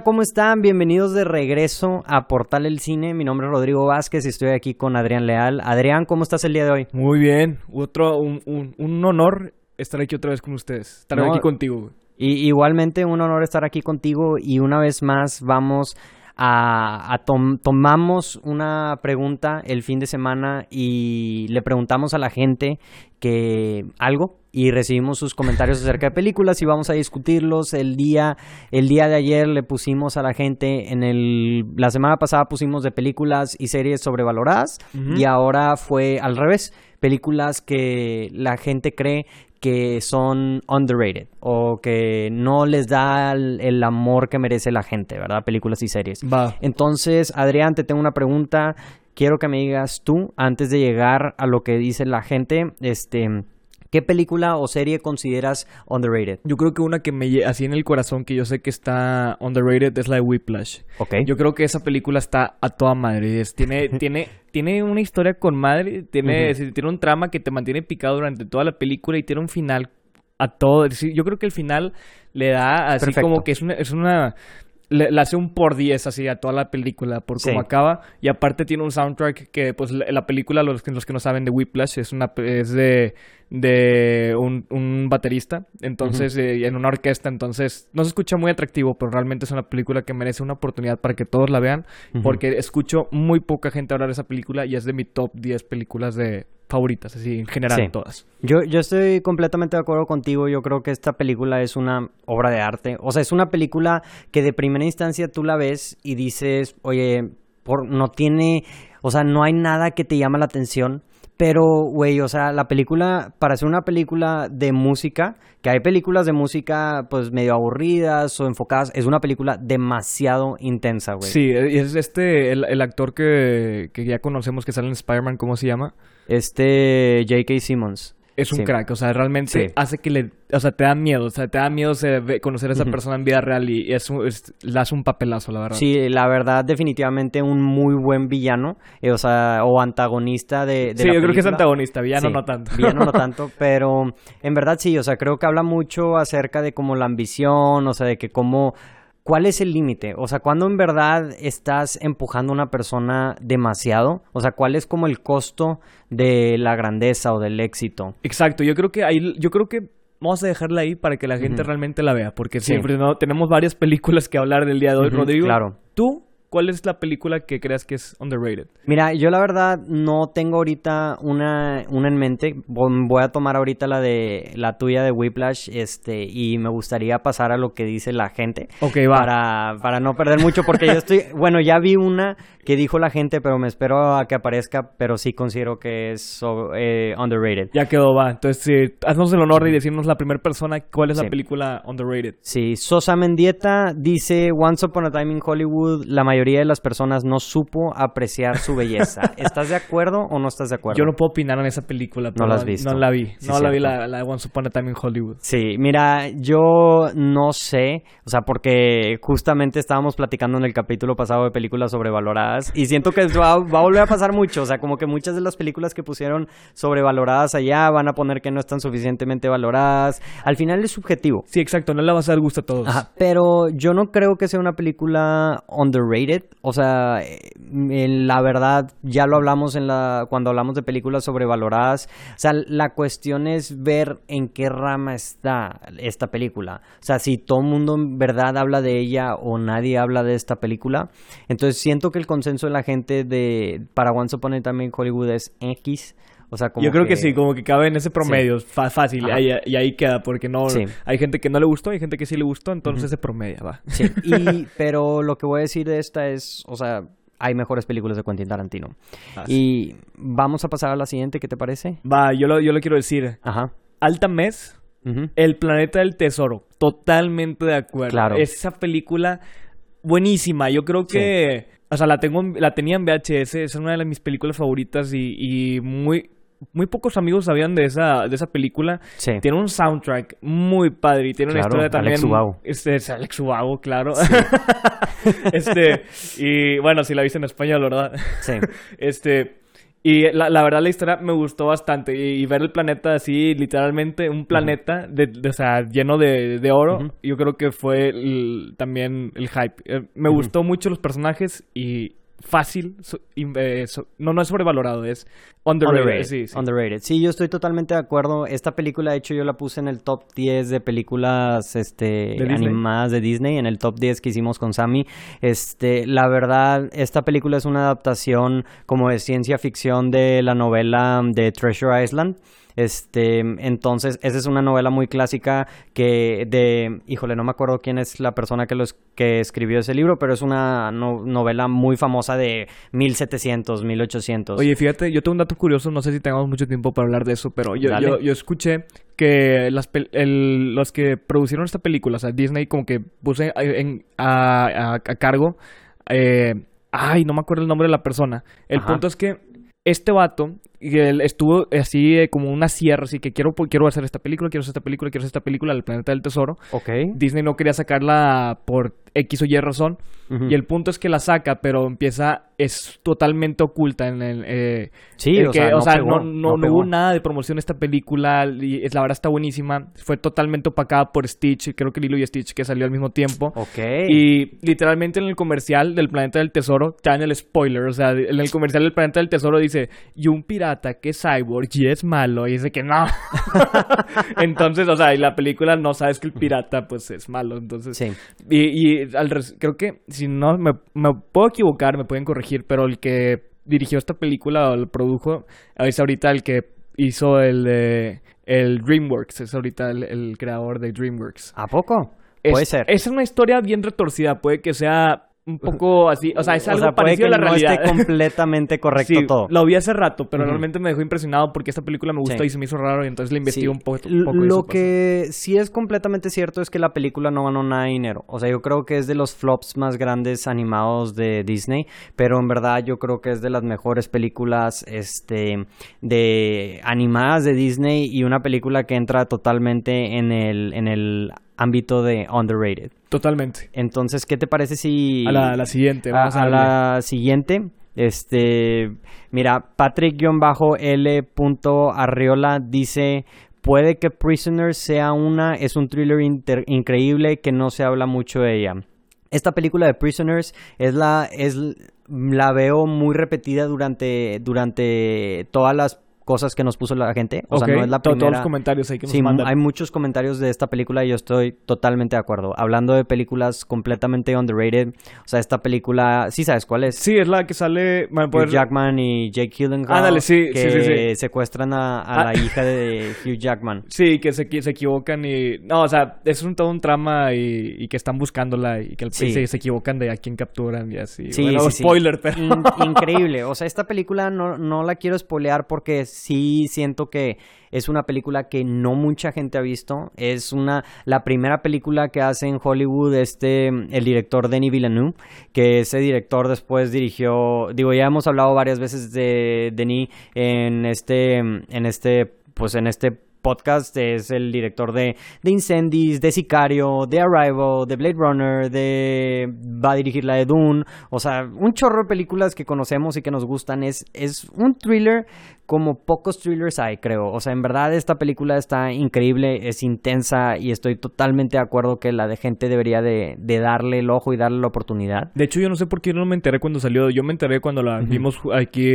Hola, ¿cómo están? Bienvenidos de regreso a Portal El Cine. Mi nombre es Rodrigo Vázquez y estoy aquí con Adrián Leal. Adrián, ¿cómo estás el día de hoy? Muy bien, otro, un, un, un honor estar aquí otra vez con ustedes, estar No, aquí contigo. Y, igualmente un honor estar aquí contigo y una vez más vamos a, a tom- tomamos una pregunta el fin de semana y le preguntamos a la gente que algo y recibimos sus comentarios acerca de películas y vamos a discutirlos el día el día de ayer le pusimos a la gente en el la semana pasada pusimos de películas y series sobrevaloradas y ahora fue al revés películas que la gente cree que son underrated o que no les da el, el amor que merece la gente, ¿verdad? Películas y series. Va. Entonces, Adrián, te tengo una pregunta. Quiero que me digas tú, antes de llegar a lo que dice la gente, este, ¿qué película o serie consideras underrated? Yo creo que una que me así en el corazón que yo sé que está underrated es la de Whiplash. Ok. Yo creo que esa película está a toda madre. Tiene, tiene, tiene una historia con madre, tiene, tiene un trama que te mantiene picado durante toda la película y tiene un final a todo. Yo creo que el final le da así Perfecto. como que es una, es una le, le hace un por 10 así a toda la película por Sí. cómo acaba y aparte tiene un soundtrack que pues la, la película los, que- los que no saben de Whiplash es una es de de un, un baterista entonces eh, en una orquesta entonces no se escucha muy atractivo pero realmente es una película que merece una oportunidad para que todos la vean porque escucho muy poca gente hablar de esa película y es de mi top 10 películas de favoritas así en general Sí. todas Yo, yo estoy completamente de acuerdo contigo. Yo creo que esta película es una obra de arte. O sea, es una película que de primera instancia tú la ves y dices, oye, por, no tiene, o sea, no hay nada que te llama la atención. Pero, güey, o sea, la película, para ser una película de música, que hay películas de música, pues, medio aburridas o enfocadas, es una película demasiado intensa, güey. sí y es este el, el actor que, que ya conocemos que sale en Spider-Man ¿cómo se llama? Este J.K. Simmons. Es un Sí. crack, o sea, realmente Sí. hace que le, o sea, te da miedo, o sea, te da miedo conocer a esa persona en vida real y es, un- es- le hace un papelazo, la verdad. Sí, la verdad, definitivamente un muy buen villano, eh, o sea, o antagonista de, de Sí, la yo creo que es antagonista, villano Sí, no tanto. Villano no tanto, pero en verdad sí, o sea, creo que habla mucho acerca de como la ambición, o sea, de que cómo, cuál es el límite, o sea, cuando en verdad estás empujando a una persona demasiado, o sea, cuál es como el costo de la grandeza o del éxito. Exacto, yo creo que ahí, yo creo que vamos a dejarla ahí para que la gente realmente la vea, porque Sí. siempre no tenemos varias películas que hablar del día de hoy, Rodrigo. claro. ¿Tú cuál es la película que creas que es underrated? Mira, yo la verdad no tengo ahorita una, una en mente. Vo- Voy a tomar ahorita la de la tuya de Whiplash, este, y me gustaría pasar a lo que dice la gente. Ok, va. Para, para no perder mucho, porque yo estoy, bueno, ya vi una que dijo la gente, pero me espero a que aparezca, pero sí considero que es so- eh, underrated. Ya quedó, va. Entonces, sí, haznos el honor de decirnos la primera persona cuál es Sí. la película underrated. Sí, Sosa Mendieta dice, Once Upon a Time in Hollywood, la mayoría de las personas no supo apreciar su belleza. ¿Estás de acuerdo o no estás de acuerdo? Yo no puedo opinar en esa película. No la has visto. No la vi. Sí, no la vi la, la de Once Upon in Hollywood. Sí, mira, yo no sé, o sea, porque justamente estábamos platicando en el capítulo pasado de películas sobrevaloradas y siento que va, va a volver a pasar mucho, o sea, como que muchas de las películas que pusieron sobrevaloradas allá van a poner que no están suficientemente valoradas. Al final es subjetivo. Sí, exacto. No le vas a dar gusto a todos. Ajá, pero yo no creo que sea una película underrated. O sea, eh, la verdad, ya lo hablamos en la, cuando hablamos de películas sobrevaloradas. O sea, la cuestión es ver en qué rama está esta película. O sea, si todo el mundo en verdad habla de ella o nadie habla de esta película. Entonces siento que el consenso de la gente de para Once Upon a Time Hollywood es X. O sea, como Yo creo que... sí, como que cabe en ese promedio, fácil, Ajá. ahí- y ahí queda, porque no, Sí. hay gente que no le gustó, hay gente que sí le gustó, entonces se promedia, va. Sí, y, pero lo que voy a decir de esta es, o sea, hay mejores películas de Quentin Tarantino. Ah, y vamos a pasar a la siguiente, ¿qué te parece? Va, yo lo, yo lo quiero decir. Ajá. Alta Mes. El planeta del tesoro, totalmente de acuerdo. Claro. Esa película buenísima, yo creo que, o sea, la tengo, en- la tenía en VHS, es una de mis películas favoritas y, y muy, muy pocos amigos sabían de esa, de esa película. Sí. Tiene un soundtrack muy padre y tiene una historia también. Alex Ubago. Este, es Alex Ubago, claro. este, y bueno, si la viste en español, ¿verdad? Sí. Este, Y la, la verdad la historia me gustó bastante. Y, y ver el planeta así, literalmente, un planeta de, de- o sea, lleno de, de oro, yo creo que fue el- también el hype. Eh, me gustó mucho los personajes y fácil. so- eh, so- no, no es sobrevalorado, es underrated. Underrated, Sí, sí. underrated. Sí, yo estoy totalmente de acuerdo. Esta película, de hecho, yo la puse en el top 10 de películas este, animadas de Disney, en el top 10 que hicimos con Sammy. Este, la verdad, esta película es una adaptación como de ciencia ficción de la novela de Treasure Island. Este, entonces, esa es una novela muy clásica que de, híjole, no me acuerdo quién es la persona que, los, que escribió ese libro, pero es una no- novela muy famosa de 1700, 1800. Oye, fíjate, yo tengo un dato curioso, no sé si tengamos mucho tiempo para hablar de eso, pero yo, yo, yo escuché que las el- los que produjeron esta película, o sea, Disney como que en- a, a- a cargo, eh, ay, no me acuerdo el nombre de la persona. El Ajá. punto es que este vato y él estuvo así eh, como una sierra, así que quiero, quiero hacer esta película, quiero hacer esta película, quiero hacer esta película, El Planeta del Tesoro. ok. Disney no quería sacarla por X o Y razón. Ujú. Y el punto es que la saca, pero empieza, es totalmente oculta en el... eh, Sí, el o que- sea, no pegó, no, no, no no pegó. hubo nada de promoción esta película. Y es, la verdad está buenísima. Fue totalmente opacada por Stitch, creo que Lilo y Stitch, que salió al mismo tiempo. Ok. Y literalmente en el comercial del Planeta del Tesoro, está en el spoiler, o sea, en el comercial del Planeta del Tesoro dice, y un pirata que es cyborg y es malo, y dice que no. entonces, o sea, y la película no sabes que el pirata pues es malo, entonces... Sí. Y, y al creo que, si no, me, me puedo equivocar, me pueden corregir, pero el que dirigió esta película o el produjo es ahorita el que hizo el de el DreamWorks, es ahorita el, el creador de DreamWorks. ¿A poco? Es- Puede ser. Es una historia bien retorcida, puede que sea un poco así, o sea, es O algo sea, puede parecido que a la no realidad. esté completamente correcto Sí, todo. Lo vi hace rato, pero realmente me dejó impresionado porque esta película me gustó Sí. y se me hizo raro y entonces le investigué Sí. un poco. Lo pasó. que sí es completamente cierto es que la película no ganó nada de dinero. O sea, yo creo que es de los flops más grandes animados de Disney, pero en verdad yo creo que es de las mejores películas este de animadas de Disney y una película que entra totalmente en el en el ámbito de underrated. Totalmente. Entonces, ¿qué te parece si A la, a la siguiente, a, vamos a, a darle. la siguiente. Este, mira, Patrick-L. Arriola dice, puede que Prisoners sea una, es un thriller inter- increíble que no se habla mucho de ella. Esta película de Prisoners es la, es, la veo muy repetida durante, durante todas las cosas que nos puso la gente. O sea, Ok, no es la to- Todos primera. los comentarios ahí que nos Sí, mandan. hay muchos comentarios de esta película y yo estoy totalmente de acuerdo. Hablando de películas completamente underrated, o sea, esta película, sí sabes cuál es. Sí, es la que sale... me Hugh puede- Jackman y Jake Gyllenhaal Ándale, sí, que sí, sí, sí. secuestran a, a Ah. la hija de Hugh Jackman. Sí, que se, se equivocan y... No, o sea, es un, todo un trama y, y que están buscándola y que el- Sí. se, se equivocan de a quién capturan y así. Sí, bueno, sí, sí. spoiler, pero... In- increíble. O sea, esta película no, no la quiero spoilear porque sí siento que es una película que no mucha gente ha visto. Es una la primera película que hace en Hollywood este el director Denis Villeneuve, que ese director después dirigió, digo, ya hemos hablado varias veces de Denis en este en este pues en este podcast. Es el director de, de Incendies, de Sicario, de Arrival, de Blade Runner, de va a dirigir la de Dune, o sea, un chorro de películas que conocemos y que nos gustan, es, es un thriller como pocos thrillers hay, creo, o sea, en verdad esta película está increíble, es intensa y estoy totalmente de acuerdo que la de gente debería de, de darle el ojo y darle la oportunidad. De hecho, yo no sé por qué no me enteré cuando salió. Yo me enteré cuando la vimos aquí,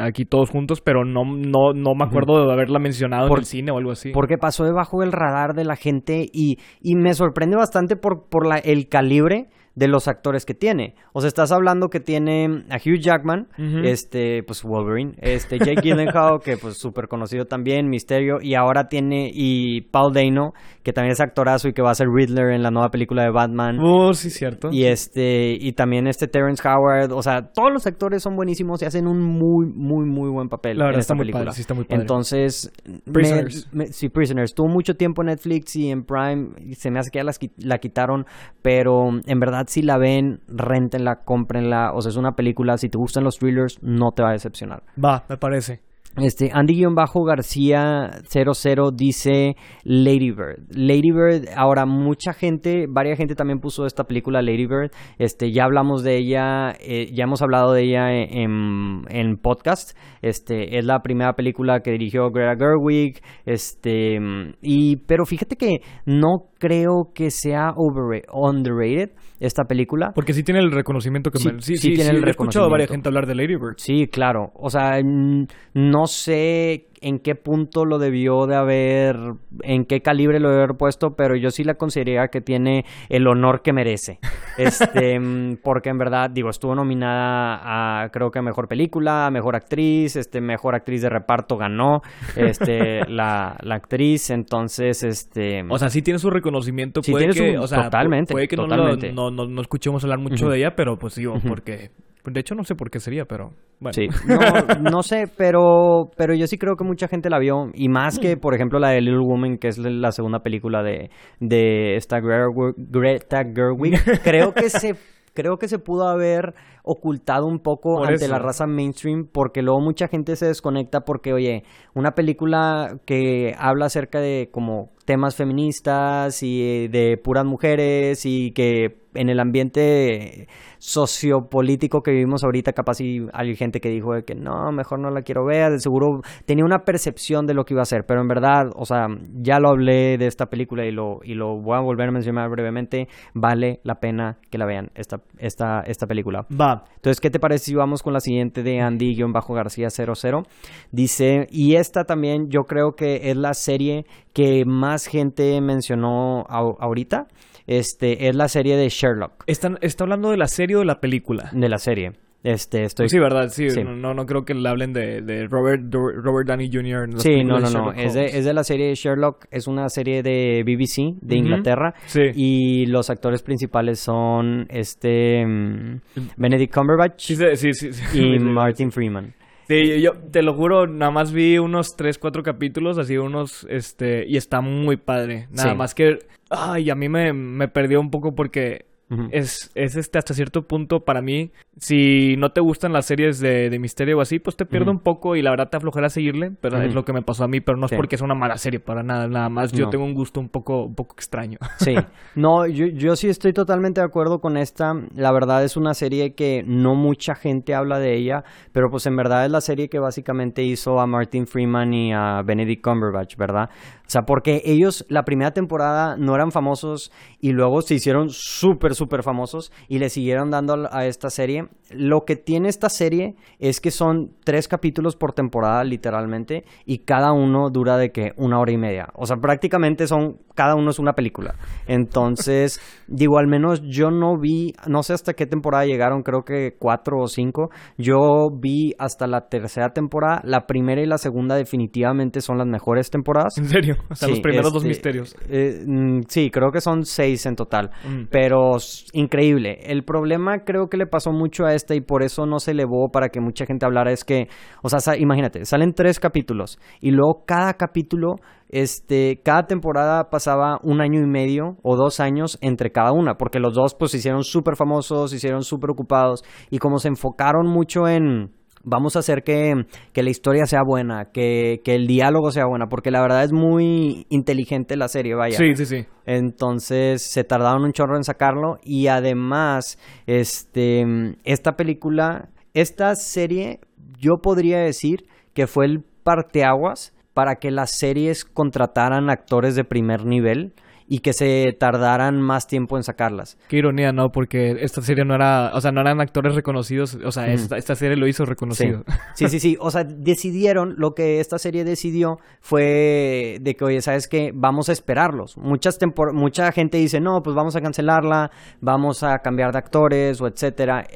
aquí todos juntos, pero no, no, no me acuerdo de haberla mencionado Por- en el cine o algo así. Porque pasó debajo del radar de la gente y, y me sorprende bastante por, por la, el calibre de los actores que tiene. O sea, estás hablando que tiene a Hugh Jackman, este, pues Wolverine, este, Jake Gyllenhaal, que pues súper conocido también, Misterio, y ahora tiene, y Paul Dano, que también es actorazo y que va a ser Riddler en la nueva película de Batman. Oh, sí, cierto. Y este, y también este Terrence Howard, o sea, todos los actores son buenísimos y hacen un muy, muy, muy buen papel La verdad en está esta muy película. padre, sí está muy padre. Entonces, Prisoners. me- sí, Prisoners. Tuvo mucho tiempo en Netflix y en Prime, y se me hace que ya las la quitaron, pero en verdad si la ven, réntenla, cómprenla, o sea, es una película, si te gustan los thrillers, no te va a decepcionar. Va, me parece. Este, Andy-García00 dice Lady Bird. Lady Bird, ahora mucha gente, varias gente también puso esta película Lady Bird. Este, ya hablamos de ella, eh, ya hemos hablado de ella en, en, podcast. Este, es la primera película que dirigió Greta Gerwig. Este, y, pero fíjate que no creo que sea underrated esta película. Porque sí tiene el reconocimiento que sí, me... Sí, sí, tiene el He escuchado a varias gente hablar de Lady Bird. Sí, claro. O sea, no sé en qué punto lo debió de haber, en qué calibre lo debe haber puesto, pero yo sí la consideraría que tiene el honor que merece. Este, porque en verdad, digo, estuvo nominada a creo que mejor película, mejor actriz, este, mejor actriz de reparto ganó, este, la, la actriz, entonces, este. O sea, sí tiene su reconocimiento, sí puede tiene que, su, o sea, totalmente, puede que totalmente. No, no, no, escuchemos hablar mucho de ella, pero pues digo, porque de hecho, no sé por qué sería, pero bueno. Sí, no, no, sé, pero, pero yo sí creo que mucha gente la vio. Y más que, por ejemplo, la de Little Woman, que es la segunda película de, de esta Greta Gerwig. Creo que se creo que se pudo haber ocultado un poco ante la raza mainstream porque luego mucha gente se desconecta porque, oye, una película que habla acerca de como temas feministas y de puras mujeres y que en el ambiente sociopolítico que vivimos ahorita, capaz y hay gente que dijo que no, mejor no la quiero ver, de seguro tenía una percepción de lo que iba a ser, pero en verdad, o sea, ya lo hablé de esta película y lo, y lo voy a volver a mencionar brevemente, vale la pena que la vean, esta, esta, esta película. Va. Entonces, ¿qué te parece si vamos con la siguiente de Andy-García00? Dice, y esta también yo creo que es la serie que más gente mencionó ahorita este, es la serie de Sherlock. ¿Está, ¿Está hablando de la serie o de la película? De la serie. Este, estoy... Sí, verdad, sí. No, no creo que le hablen de, de Robert, Robert Downey Jr. sí, no, no, no. Es de, es de, la serie de Sherlock. Es una serie de BBC, de Inglaterra. Sí. Y los actores principales son este mm, Benedict Cumberbatch sí, sí, sí, y Martin Freeman. Sí, yo te lo juro, nada más vi unos 3, 4 capítulos, así unos, este, y está muy padre. Nada más que, ay, a mí me, me perdió un poco porque es, es este hasta cierto punto para mí. Si no te gustan las series de, de misterio o así, pues te pierde un poco y la verdad te aflojará seguirle. Pero es lo que me pasó a mí, pero no es porque es una mala serie, para nada. Nada más yo tengo un gusto un poco, un poco extraño. Sí. No, yo, yo sí estoy totalmente de acuerdo con esta. La verdad es una serie que no mucha gente habla de ella, pero pues en verdad es la serie que básicamente hizo a Martin Freeman y a Benedict Cumberbatch, ¿verdad? O sea, porque ellos la primera temporada no eran famosos y luego se hicieron súper, súper famosos y le siguieron dando a esta serie. Lo que tiene esta serie es que son tres capítulos por temporada, literalmente, y cada uno dura de que una hora y media. O sea, prácticamente son, cada uno es una película. Entonces, digo, al menos yo no vi, no sé hasta qué temporada llegaron, creo que cuatro o cinco. Yo vi hasta la tercera temporada. La primera y la segunda definitivamente son las mejores temporadas. ¿En serio? O sea, los primeros dos este, misterios. Eh, mm, sí, creo que son seis en total. Mm. Pero increíble. El problema creo que le pasó mucho a esta y por eso no se elevó para que mucha gente hablara es que, o sea, imagínate, salen tres capítulos y luego cada capítulo este, cada temporada pasaba un año y medio o dos años entre cada una, porque los dos pues se hicieron súper famosos, se hicieron súper ocupados y como se enfocaron mucho en, vamos a hacer que, la historia sea buena, que, el diálogo sea buena, porque la verdad es muy inteligente la serie, vaya. Sí, sí, sí. Entonces se tardaron un chorro en sacarlo y además, este, esta película, esta serie, yo podría decir que fue el parteaguas para que las series contrataran actores de primer nivel y que se tardaran más tiempo en sacarlas. Qué ironía, ¿no? Porque esta serie no era, o sea, no eran actores reconocidos, o sea, esta, esta, serie lo hizo reconocido. Sí. sí, sí, o sea, decidieron, lo que esta serie decidió fue de que, oye, ¿sabes qué? Vamos a esperarlos. Muchas mucha gente dice, no, pues vamos a cancelarla, vamos a cambiar de actores o etcétera.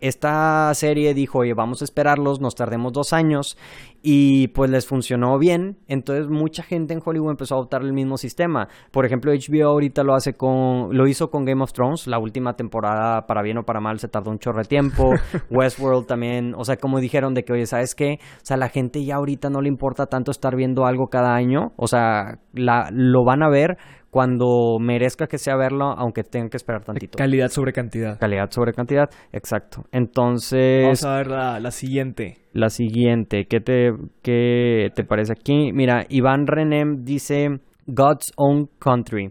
esta serie dijo, oye, vamos a esperarlos, nos tardemos dos años y pues les funcionó bien. Entonces mucha gente en Hollywood empezó a adoptar el mismo sistema. Por ejemplo, HBO ahorita lo hace con, lo hizo con Game of Thrones, la última temporada, para bien o para mal, se tardó un chorro de tiempo. Westworld también, o sea, como dijeron de que, oye, ¿sabes qué? O sea, la gente ya ahorita no le importa tanto estar viendo algo cada año, o sea, la, lo van a ver cuando merezca que sea verlo, aunque tengan que esperar tantito. Calidad sobre cantidad. Calidad sobre cantidad, exacto. Entonces... Vamos a ver la, la siguiente. La siguiente, ¿qué te, ¿qué te parece aquí? Mira, Iván Renem dice God's Own Country.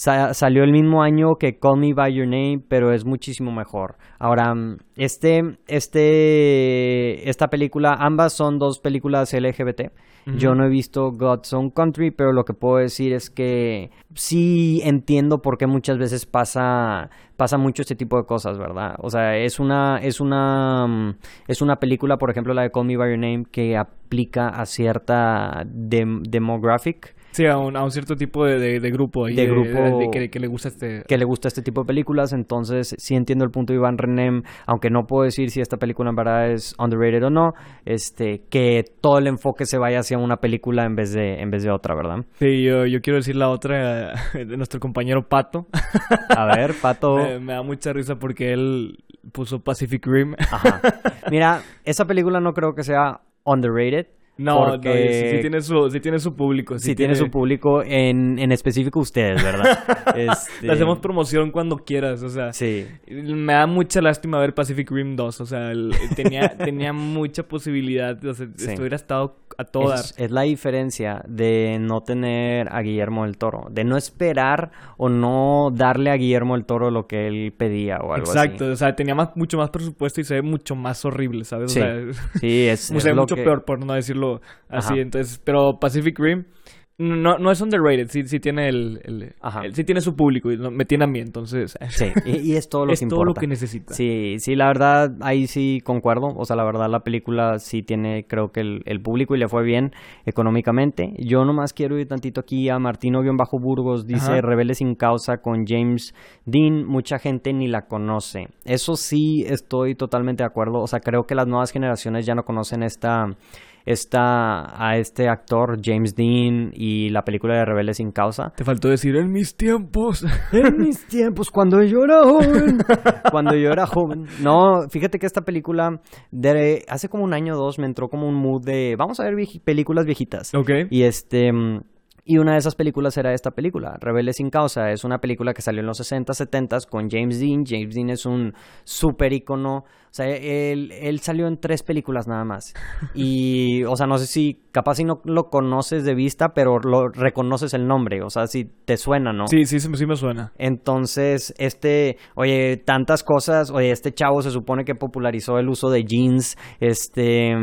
Sa- salió el mismo año que Call Me By Your Name, pero es muchísimo mejor. Ahora, este, este, esta película, ambas son dos películas LGBT. Yo no he visto God's Own Country, pero lo que puedo decir es que sí entiendo por qué muchas veces pasa, pasa mucho este tipo de cosas, ¿verdad? O sea, es una, es una, es una película, por ejemplo, la de Call Me By Your Name, que aplica a cierta dem- demographic Sí, a un, a un cierto tipo de, de- de grupo. ahí, De grupo- que, que le gusta este... que le gusta este tipo de películas, entonces sí entiendo el punto de Iván Renem, aunque no puedo decir si esta película en verdad es underrated o no, este, que todo el enfoque se vaya hacia una película en vez de, en vez de otra, ¿verdad? Sí, yo, yo quiero decir la otra de nuestro compañero Pato. A ver, Pato. me, me da mucha risa porque él puso Pacific Rim. Ajá. Mira, esa película no creo que sea underrated. No, porque no, sí, sí tiene su, sí tiene su público. sí tiene su público, en, en específico ustedes, ¿verdad? Este, Le hacemos promoción cuando quieras, o sea. Sí. Me da mucha lástima ver Pacific Rim 2, o sea, el- tenía, tenía mucha posibilidad, o sea, Sí. esto hubiera estado a todo dar. Es, es la diferencia de no tener a Guillermo del Toro, de no esperar o no darle a Guillermo del Toro lo que él pedía o algo Exacto, así. o sea, tenía más, mucho más presupuesto y se ve mucho más horrible, ¿sabes? Sí, O sea, Sí, es, se es ve lo mucho que- peor, por no decirlo así. Ajá. Entonces, pero Pacific Rim no, no es underrated, sí, sí tiene el, el- Ajá. el- sí tiene su público y no- me tiene a mí, entonces Sí, y, y es todo lo es que todo lo que necesita. Sí, sí, la verdad, ahí sí concuerdo. O sea, la verdad, la película sí tiene, creo que el, el público y le fue bien económicamente. Yo nomás quiero ir tantito aquí a Martino-Burgos, dice Ajá. Rebelde sin causa con James Dean. Mucha gente ni la conoce. Eso sí, estoy totalmente de acuerdo. O sea, creo que las nuevas generaciones ya no conocen esta. Esta, a este actor James Dean y la película de Rebelde sin causa. Te faltó decir en mis tiempos. En mis tiempos, cuando yo era joven. Cuando yo era joven. No, fíjate que esta película, de hace como un año o dos, me entró como un mood de. Vamos a ver películas viejitas. ok. Y este. Y una de esas películas era esta película, Rebelde sin causa. Es una película que salió en los 60, 70 con James Dean. James Dean es un súper ícono. Sea, él, él salió en tres películas nada más. Y, o sea, no sé si, capaz si no lo conoces de vista, pero lo reconoces el nombre. O sea, si te suena, ¿no? Sí, sí, sí, me suena. Entonces, este, oye, tantas cosas, oye, este chavo se supone que popularizó el uso de jeans, este,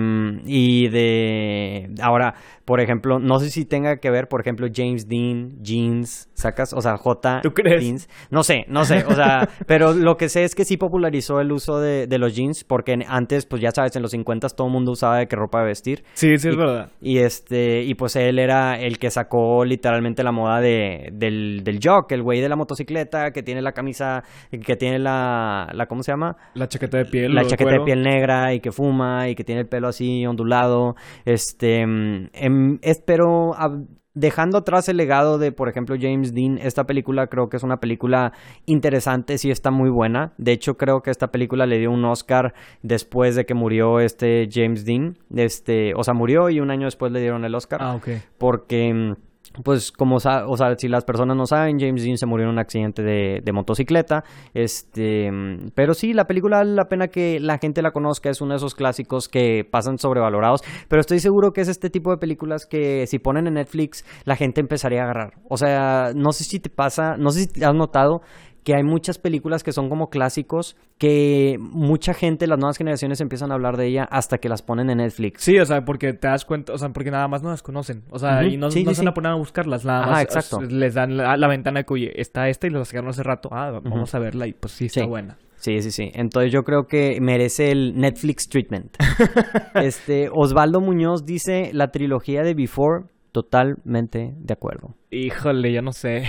y de, ahora, por ejemplo, no sé si tenga que ver, por ejemplo, James Dean, jeans, sacas, o sea, J. ¿Tú crees? Jeans, no sé, no sé, o sea, pero lo que sé es que sí popularizó el uso de, de los jeans, porque antes, pues ya sabes, en los 50 todo el mundo usaba de qué ropa de vestir. Sí, sí, es verdad. Y este, y pues él era el que sacó literalmente la moda de, del, del jock, el güey de la motocicleta, que tiene la camisa, que tiene la, la ¿cómo se llama? La chaqueta de piel. La chaqueta de piel negra y que fuma y que tiene el pelo así ondulado. Este, mm, em, es- pero ab- dejando atrás el legado de, por ejemplo, James Dean, esta película creo que es una película interesante, sí está muy buena. De hecho, creo que esta película le dio un Oscar después de que murió este James Dean. Este, o sea, murió y un año después le dieron el Oscar Ah, ok. porque mm, pues como o sea, si las personas no saben, James Dean se murió en un accidente de, motocicleta, este, pero sí, la película la pena que la gente la conozca, es uno de esos clásicos que pasan sobrevalorados, pero estoy seguro que es este tipo de películas que si ponen en Netflix, la gente empezaría a agarrar, o sea, no sé si te pasa, no sé si has notado que hay muchas películas que son como clásicos que mucha gente, las nuevas generaciones empiezan a hablar de ella hasta que las ponen en Netflix. Sí, o sea, porque te das cuenta, o sea, porque nada más no las conocen. O sea, y no, sí, no sí, se van a sí. poner a buscarlas, nada Ajá, más. exacto. Les dan la, la ventana de que, oye, está esta y la sacaron hace rato. Ah, vamos a verla y pues sí, está buena. Sí, sí, sí. Entonces yo creo que merece el Netflix treatment. este, Osvaldo Muñoz dice la trilogía de Before totalmente de acuerdo. Híjole, ya no sé.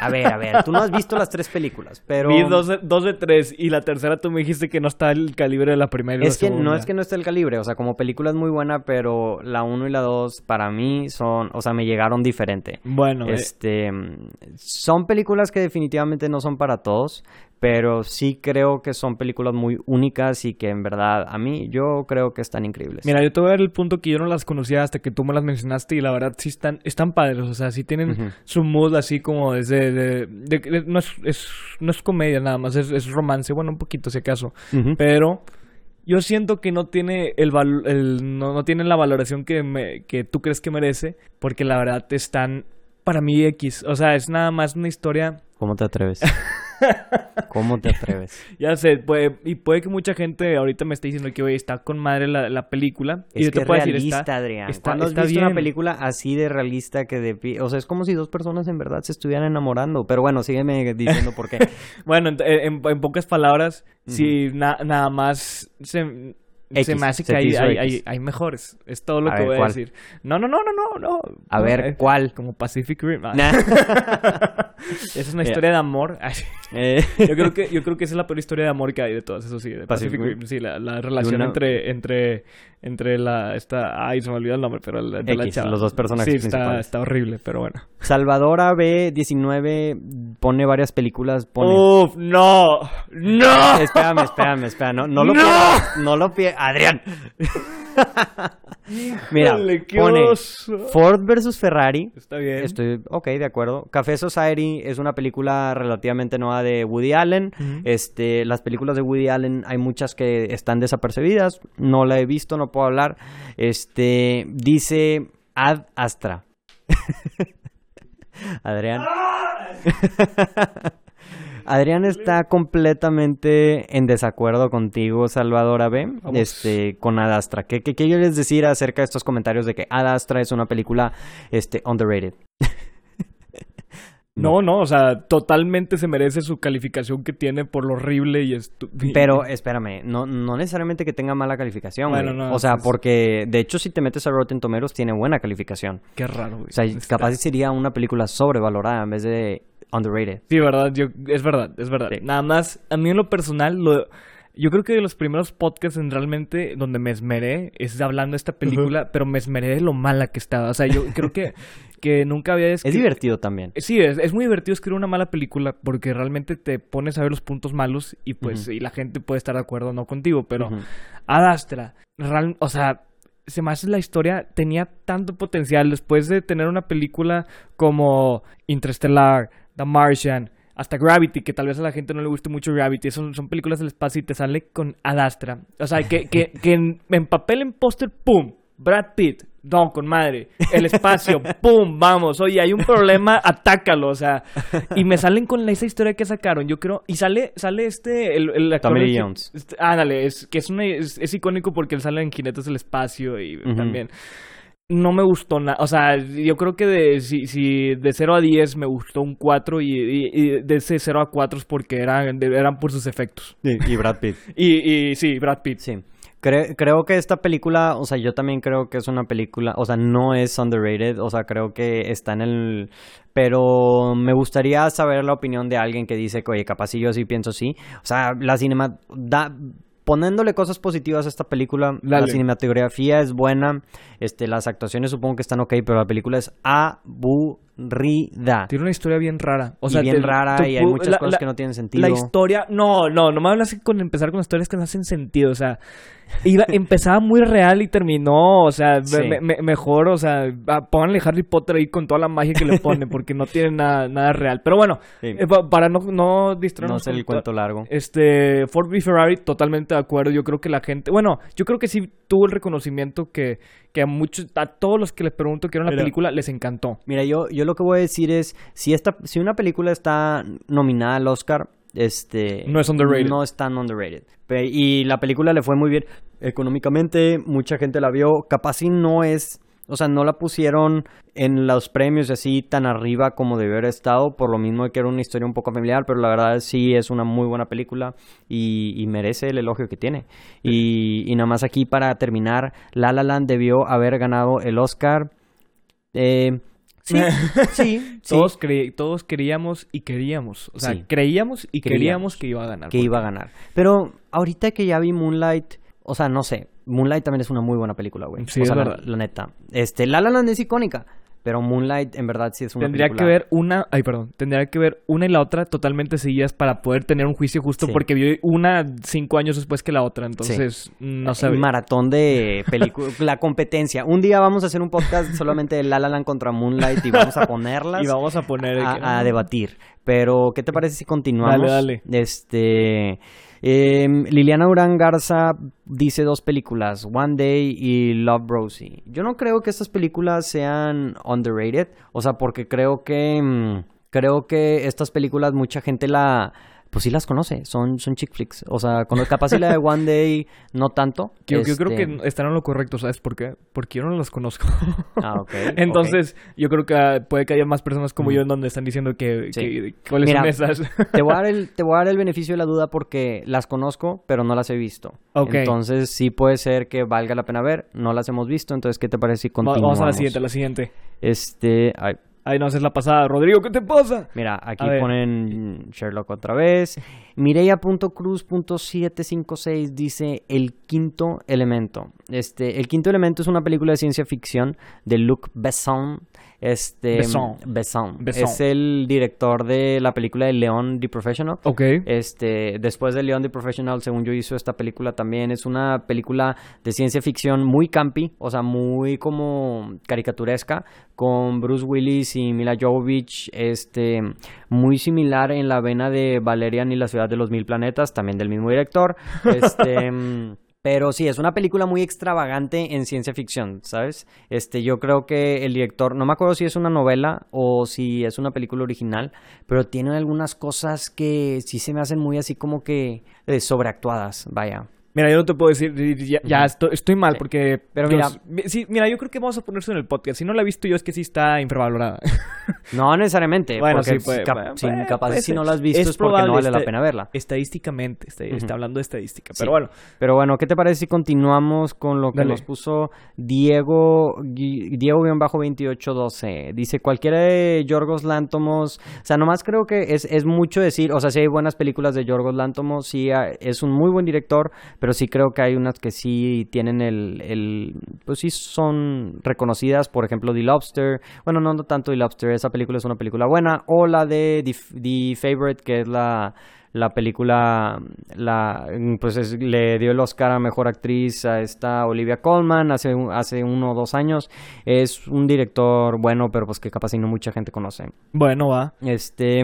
A ver, a ver, tú no has visto las tres películas, pero... Vi dos de, dos de tres y la tercera tú me dijiste que no está el calibre de la primera y Es la que no segunda. es que no esté el calibre, o sea, como película es muy buena, pero la 1 y la 2 para mí son, o sea, me llegaron diferente. Bueno, eh, Este, son películas que definitivamente no son para todos, pero sí creo que son películas muy únicas y que en verdad a mí yo creo que están increíbles. Mira, yo te voy a dar el punto que yo no las conocía hasta que tú me las mencionaste y la verdad sí están, están padres, o sea, sí tienen su mood así como desde, de, de- de- no, es, es- no es comedia nada más, es, es romance, bueno, un poquito si acaso, pero yo siento que no tiene el no, no tiene la valoración que, me, que tú crees que merece, porque la verdad están para mí X, o sea, es nada más una historia ¿Cómo te atreves? ¿Cómo te atreves? Ya sé, puede, y puede que mucha gente ahorita me esté diciendo que oye, está con madre la, la película. y Es yo que te decir, realista, está- Adrián. está- ¿Cuándo has visto una película así de realista que de O sea, es como si dos personas en verdad se estuvieran enamorando. Pero bueno, sígueme diciendo por qué. Bueno, en, en- en pocas palabras, si na- nada más se, X, se me hace que hay, hay, X. hay- hay mejores. Es todo lo A que ver, voy ¿cuál? a decir. No, no, no, no, no, no. A ver, eh, ¿cuál? Como Pacific Rim. Ah, Nah. Esa es una historia de amor. Eh, Yo creo que yo creo que esa es la peor historia de amor que hay de todas, eso sí, de Pacific, Rim, sí, la, la relación una- entre entre entre la esta ay, se me olvidó el nombre, pero la, de la chava. los dos personajes Sí, está, está horrible, pero bueno. Salvadora B19 pone varias películas. Pone. Uf, no. No. Espérame, espérame, espérame. No, no lo ¡No! pierdas. No lo pierdas. Adrián. Mira, Híjole, pone oso. Ford versus Ferrari. Está bien. Estoy, ok, de acuerdo. Café Society es una película relativamente nueva de Woody Allen. Este, las películas de Woody Allen hay muchas que están desapercibidas. No la he visto, no puedo hablar. Este, dice Ad Astra. Adrián. Adrián está completamente en desacuerdo contigo, Salvador. Vamos. Este, con Ad Astra. ¿Qué, qué quieres decir acerca de estos comentarios de que Ad Astra es una película este, underrated? No, no, o sea, totalmente se merece su calificación que tiene por lo horrible y estúpido. Pero espérame, no, no necesariamente que tenga mala calificación, Bueno, no, o sea, porque de hecho si te metes a Rotten Tomatoes tiene buena calificación. Qué raro, güey. O sea, capaz sería una película sobrevalorada en vez de underrated. Sí, verdad, yo, es verdad, es verdad. Sí. Nada más, a mí en lo personal, lo, yo creo que de los primeros podcasts en realmente donde me esmeré es hablando de esta película, pero me esmeré de lo mala que estaba. O sea, yo creo que, que nunca había... Es divertido también. Sí, es, es muy divertido escribir una mala película porque realmente te pones a ver los puntos malos y pues y la gente puede estar de acuerdo o no contigo, pero Ujú. Ad Astra, real- o sea, se me hace la historia tenía tanto potencial después de tener una película como Interstellar, The Martian, hasta Gravity, que tal vez a la gente no le guste mucho Gravity, son, son películas del espacio y te sale con Ad Astra. O sea, que, que, que en, en papel, en póster, ¡pum! Brad Pitt, no, con madre. El espacio, ¡pum! Vamos, oye, hay un problema, atácalo, o sea. Y me salen con esa historia que sacaron, yo creo. Y sale, sale este, el, el actor Tommy Jones. este, ándale, es que es, una, es, es icónico porque él sale en Jinetes del Espacio y también. No me gustó nada. O sea, yo creo que de, si, si de 0 a 10 me gustó un 4 y, y- y de ese 0 a 4 es porque eran, de- eran por sus efectos. Y Brad Pitt. Y, y sí, Brad Pitt. Sí. Cre- creo que esta película, o sea, yo también creo que es una película, o sea, no es underrated, o sea, creo que está en el... Pero me gustaría saber la opinión de alguien que dice que, oye, capaz si yo sí pienso sí. O sea, la cinema... Da, poniéndole cosas positivas a esta película, la cinematografía es buena, este, las actuaciones supongo que están ok, pero la película es aburrida. Tiene una historia bien rara. O Y sea, bien te- rara y hay muchas la- cosas la- que no tienen sentido. La historia, no, no, no me hablas con empezar con historias que no hacen sentido, o sea, iba, empezaba muy real y terminó, o sea, Sí. me- me- mejor, o sea, pónganle Harry Potter ahí con toda la magia que le pone, porque no tiene nada, nada real. Pero bueno, Sí. eh, pa- para no, no no distraernos sé el cuento largo. Este, Ford v Ferrari, totalmente de acuerdo. Yo creo que la gente, bueno, yo creo que sí tuvo el reconocimiento que, que a muchos, a todos los que les pregunto que vieron la Mira. película, les encantó. Mira, yo, yo lo que voy a decir es, si esta, si una película está nominada al Oscar, este No es underrated. No es tan underrated. Y la película le fue muy bien económicamente, mucha gente la vio, capaz y no es, o sea, no la pusieron en los premios así tan arriba como debió haber estado, por lo mismo que era una historia un poco familiar, pero la verdad sí es una muy buena película y, y merece el elogio que tiene. Y, y nada más aquí para terminar, La La Land debió haber ganado el Oscar Eh, sí, sí. Todos, cre- todos creíamos y queríamos. O sea, Sí. creíamos y Creíamos queríamos que iba a ganar. que iba a ganar. Pero ahorita que ya vi Moonlight, o sea, no sé, Moonlight también es una muy buena película, güey. Sí, o es sea, la, verdad. la neta. Este, La La Land es icónica, pero Moonlight en verdad sí es una Tendría película. que ver una, ay perdón, tendría que ver una y la otra totalmente seguidas para poder tener un juicio justo Sí. porque vi una cinco años después que la otra, entonces no Un sabía. maratón de películas, la competencia. Un día vamos a hacer un podcast solamente de La La Land contra Moonlight y vamos a ponerlas Y vamos a poner a debatir. Pero, ¿qué te parece si continuamos? Dale, dale. Este, em, Liliana Urán Garza dice dos películas, One Day y Love Rosie. Yo no creo que estas películas sean underrated, o sea, porque creo que mm, creo que estas películas mucha gente la pues sí las conoce, son, son chick flicks. O sea, con capaz y la de One Day no tanto. Yo, yo creo que están en lo correcto, ¿sabes por qué? Porque yo no los conozco. Ah, ok. Entonces, yo creo que ah, puede que haya más personas como yo en donde están diciendo que, Sí. que- cuáles Mira, son esas. Te voy, a dar el, te voy a dar el beneficio de la duda porque las conozco, pero no las he visto. Ok. Entonces sí puede ser que valga la pena ver. No las hemos visto, entonces ¿qué te parece si continuamos? Vamos a la siguiente, a la siguiente. Este, ay, Ay, no, esa es la pasada. Rodrigo, ¿qué te pasa? mira, aquí ponen Sherlock otra vez. Mireia.cruz.756 dice El quinto elemento. Este, El quinto elemento es una película de ciencia ficción de Luc Besson. Este, Besson. Besson. Besson. Es el director de la película de León the Professional. Ok. Este, después de Leon the Professional, según yo hizo esta película también. Es una película de ciencia ficción muy campi, o sea, muy como caricaturesca, con Bruce Willis y Mila Jovovich, este, muy similar en la vena de Valerian y la ciudad de los mil planetas, también del mismo director. Este. mm, Pero sí, es una película muy extravagante en ciencia ficción, ¿sabes? Este, yo creo que el director, no me acuerdo si es una novela o si es una película original, pero tiene algunas cosas que sí se me hacen muy así como que eh, sobreactuadas, vaya. Mira, yo no te puedo decir, ya, ya estoy, estoy mal Sí. porque... Pero los- sí, mira, yo creo que vamos a ponerse en el podcast. Si no la he visto yo es que sí está infravalorada. No necesariamente, Bueno, porque sí, puede- cap- puede- sí, puede- capaz si no la has visto Es es, porque no vale la está- pena verla. Estadísticamente, está, está Ujú. hablando de estadística. Sí. Pero bueno, Pero bueno, ¿qué te parece si continuamos con lo que Dale. nos puso Diego Gui- Diego-2812? Dice, cualquiera de Yorgos Lántomos, o sea, nomás creo que es, es mucho decir, o sea, sí hay buenas películas de Yorgos Lántomos, sí ah, es un muy buen director, pero sí creo que hay unas que sí tienen el, el pues sí son reconocidas, por ejemplo, The Lobster, bueno, no, no tanto The Lobster, esa película es una película buena, o la de The, The Favorite, que es la la película la pues es- le dio el Oscar a mejor actriz a esta Olivia Colman hace hace uno o dos años. Es un director bueno pero pues que capaz y no mucha gente conoce. Bueno, va. este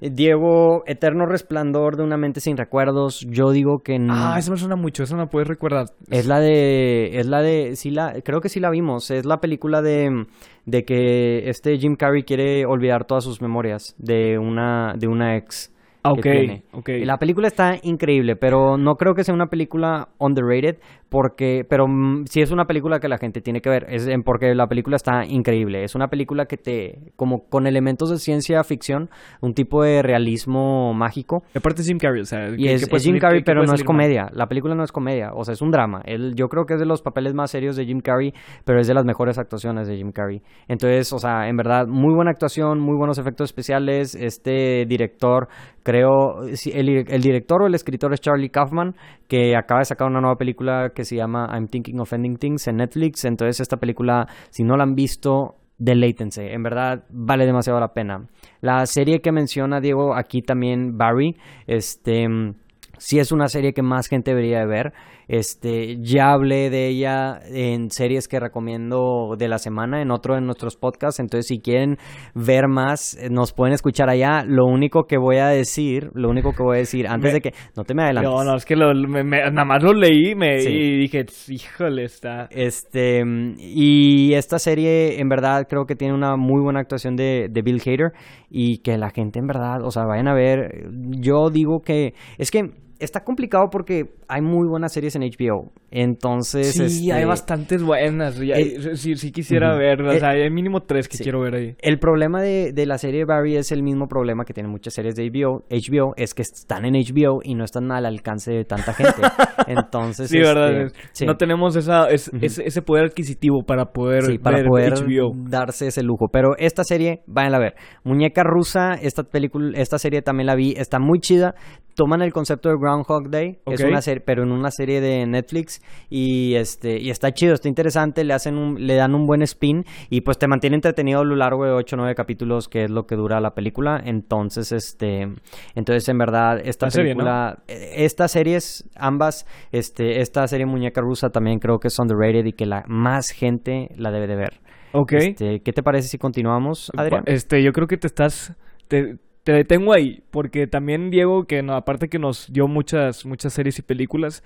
Diego Eterno Resplandor de una mente sin recuerdos. Yo digo que no Ah, eso me suena mucho, eso me puedes recordar. es la de es la de sí la creo que sí la vimos. Es la película de de que este Jim Carrey quiere olvidar todas sus memorias de una de una ex Ah, que ok, tiene. ok. Y La película está increíble, pero no creo que sea una película underrated, porque, pero mm, sí es una película que la gente tiene que ver, es en- porque la película está increíble. Es una película que te, como con elementos de ciencia ficción, un tipo de realismo mágico. Y Aparte es Jim Carrey, o sea... Y ¿qué- es, es Jim Carrey, pero no es salir mal? comedia. La película no es comedia, o sea, es un drama. Él, yo creo que es de los papeles más serios de Jim Carrey, pero es de las mejores actuaciones de Jim Carrey. Entonces, o sea, en verdad, muy buena actuación, muy buenos efectos especiales. Este director, creo, el, el director o el escritor es Charlie Kaufman, que acaba de sacar una nueva película que se llama I'm Thinking of Ending Things en Netflix. Entonces, esta película, si no la han visto, deleítense, en verdad vale demasiado la pena. La serie que menciona Diego aquí también, Barry, este mm, sí es una serie que más gente debería de ver. Este, ya hablé de ella en series que recomiendo de la semana en otro de nuestros podcasts, entonces si quieren ver más eh, nos pueden escuchar allá. Lo único que voy a decir, lo único que voy a decir antes Me- de que no te me adelantes. No, no, es que lo- me- me- nada más lo leí me, Sí. y dije, híjole, está... Este, y esta serie en verdad creo que tiene una muy buena actuación de, de Bill Hader y que la gente en verdad, o sea, vayan a ver, yo digo que, es que está complicado porque hay muy buenas series en HBO. Entonces. Sí, hay este, bastantes buenas. Ya- Eh, sí, sí quisiera ujú. ver. O Eh, sea, hay mínimo tres que sí. quiero ver ahí. El problema de, de la serie Barry es el mismo problema que tienen muchas series de HBO, HBO, es que están en HBO y no están al alcance de tanta gente. Entonces, Sí, este, verdad. sí. No tenemos esa, es- Ujú. ese, ese poder adquisitivo para poder Sí, para ver poder HBO. darse ese lujo. Pero esta serie, vayan a ver. Muñeca rusa, esta película, esta serie también la vi, está muy chida. Toman el concepto de Groundhog Day, es Ok. una serie, pero en una serie de Netflix y este y está chido, está interesante, le hacen un, le dan un buen spin y pues te mantiene entretenido a lo largo de 8 o 9 capítulos, que es lo que dura la película. Entonces, este entonces en verdad esta película eh, estas series ambas este esta serie Muñeca rusa también creo que es underrated y que la más gente la debe de ver. Ok. Este, ¿Qué te parece si continuamos, Adrián? Este, yo creo que te estás. Te, te detengo ahí. Porque también Diego, que no, aparte que nos dio muchas, muchas series y películas,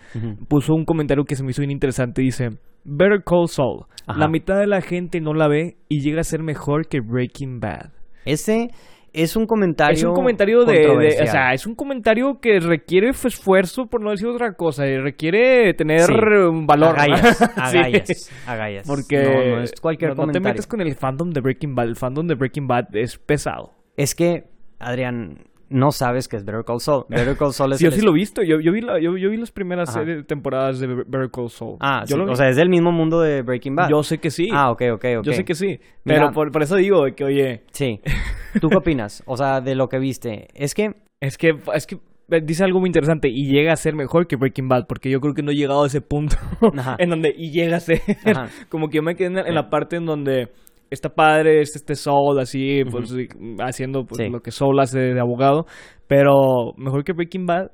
puso un comentario que se me hizo bien interesante. Dice: Better Call Saul. Ajá. La mitad de la gente no la ve y llega a ser mejor que Breaking Bad. Ese es un comentario. Es un comentario de. O sea, es un comentario que requiere esfuerzo, por no decir otra cosa. Y requiere tener Sí. un valor. ¿no? Agallas, Sí. agallas, agallas. Porque no, no es cualquier no, no te comentario. metes con el fandom de Breaking Bad. El fandom de Breaking Bad es pesado. Es que, Adrián, no sabes que es Better Call Saul. Better Call Saul es Sí, yo sí lo he visto. Yo, yo, vi, la- yo, yo vi las primeras series- temporadas de Better Call Saul. Ah, yo sí, lo vi. o sea, es del mismo mundo de Breaking Bad. Yo sé que sí. Ah, ok, ok, ok. Yo sé que sí. Mira- Pero por, por eso digo que, oye, Sí. ¿Tú qué opinas? O sea, de lo que viste. Es que es que, es que dice algo muy interesante y llega a ser mejor que Breaking Bad porque yo creo que no he llegado a ese punto en donde y llega a ser Ajá. como que yo me quedé en, en la parte en donde está padre este, este Soul así pues haciendo pues, Sí. lo que Soul hace de abogado pero mejor que Breaking Bad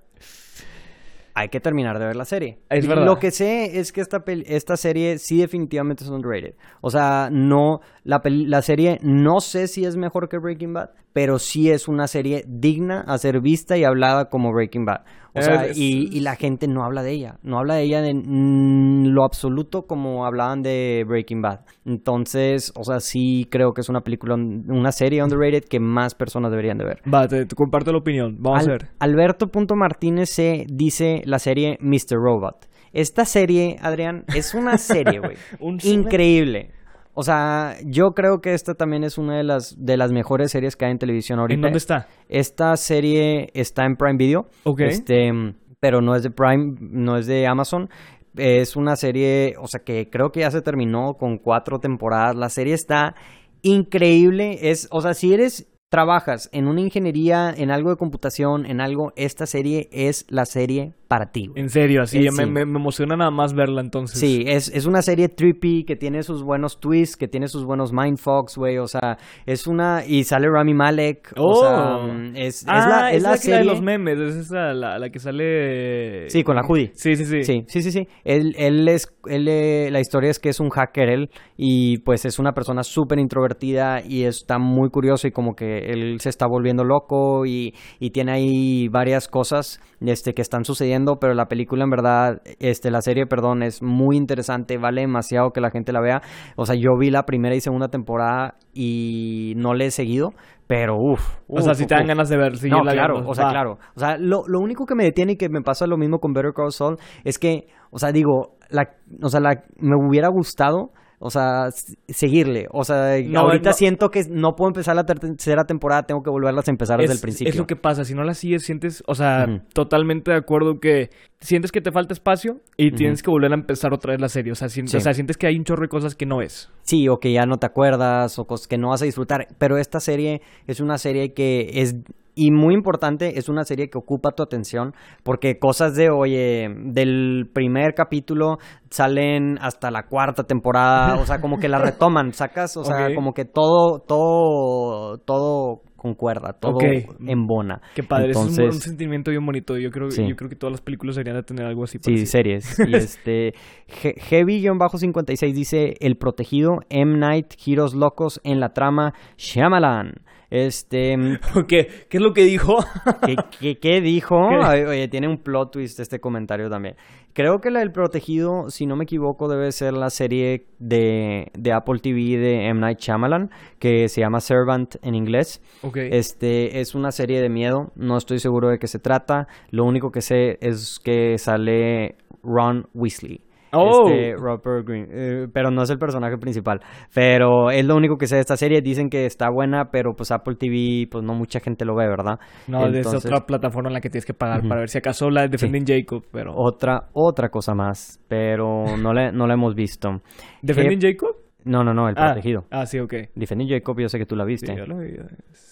hay que terminar de ver la serie. Es Y verdad. Lo que sé es que esta, pel- esta serie sí definitivamente es underrated. O sea, no, la, peli- la serie no sé si es mejor que Breaking Bad, pero sí es una serie digna a ser vista y hablada como Breaking Bad. O sea, y, y la gente no habla de ella. No habla de ella de mm, lo absoluto como hablaban de Breaking Bad. Entonces, o sea, sí creo que es una película, una serie underrated que más personas deberían de ver. va te, te comparto la opinión vamos Al- a ver Alberto.martínez se dice la serie Mr. Robot. Esta serie, Adrián, es una serie, güey. Un- Increíble. O sea, yo creo que esta también es una de las, de las mejores series que hay en televisión ahorita. ¿en dónde está? Esta serie está en Prime Video. Ok. Este, pero no es de Prime, no es de Amazon. Es una serie, o sea, que creo que ya se terminó con cuatro temporadas. La serie está increíble. Es, o sea, si eres trabajas en una ingeniería, en algo de computación, en algo, esta serie es la serie para ti. güey. en serio así me, sí. me- me emociona nada más verla entonces Sí, es, es una serie trippy que tiene sus buenos twists, que tiene sus buenos mindfucks, güey. O sea, es una. Y sale Rami Malek. O sea, Oh. es, es ah, la, es la que la de serie. los memes, es esa la, la que sale... Sí, con la hoodie. Sí, sí, sí. Sí, sí, sí, sí. Él, él es, él, eh, la historia es que es un hacker él y pues es una persona súper introvertida y está muy curioso y como que él se está volviendo loco y, y tiene ahí varias cosas este, que están sucediendo, pero la película en verdad, este, la serie, perdón, es muy interesante, vale demasiado que la gente la vea. O sea, yo vi la primera y segunda temporada y no le he seguido, pero uff. O sea, si te dan ganas de ver, No, seguirla claro, viendo. o sea, Va. claro. O sea, lo, lo único que me detiene y que me pasa lo mismo con Better Call Saul es que, o sea, digo, la, o sea, la, me hubiera gustado, o sea, seguirle. O sea, No, ahorita no. siento que no puedo empezar la tercera temporada, tengo que volverlas a empezar desde es, el principio. Es lo que pasa, si no la sigues, sientes, o sea, totalmente de acuerdo que sientes que te falta espacio y tienes que volver a empezar otra vez la serie. O sea, sien- Sí. o sea, sientes que hay un chorro de cosas que no es. Sí, o que ya no te acuerdas, o cosas que no vas a disfrutar. Pero esta serie es una serie que es. Y muy importante, es una serie que ocupa tu atención, porque cosas de, oye, del primer capítulo salen hasta la cuarta temporada, o sea, como que la retoman, sacas, o sea, como que todo, todo, todo concuerda, todo Ok. embona. Qué padre, es un- sentimiento bien bonito. Yo creo, Sí. yo creo que todas las películas deberían de tener algo así. Sí, series. Y este. He- Heavy-56 dice: El protegido, M. Night, Giros Locos en la trama, Shyamalan. Este, ¿Qué, ¿Qué es lo que dijo? ¿qué, qué, qué dijo? Oye, oye, tiene un plot twist este comentario también. Creo que la del protegido, si no me equivoco, debe ser la serie de, de Apple TV de M. Night Shyamalan, que se llama Servant en inglés. Ok. Este es una serie de miedo, no estoy seguro de qué se trata. Lo único que sé es que sale Ron Weasley. Oh. Este, Rupert Green, eh, pero no es el personaje principal. Pero es lo único que sé de esta serie. Dicen que está buena, pero pues Apple TV, pues no mucha gente lo ve, ¿verdad? No, es otra plataforma en la que tienes que pagar para ver si acaso la de Defending Jacob, pero... Otra, otra cosa más, pero no la, no la hemos visto. ¿Defending Jacob? No, no, no, el Ah, protegido. Ah, sí, ok. Defending Jacob, yo sé que tú la viste. Sí, yo lo vi.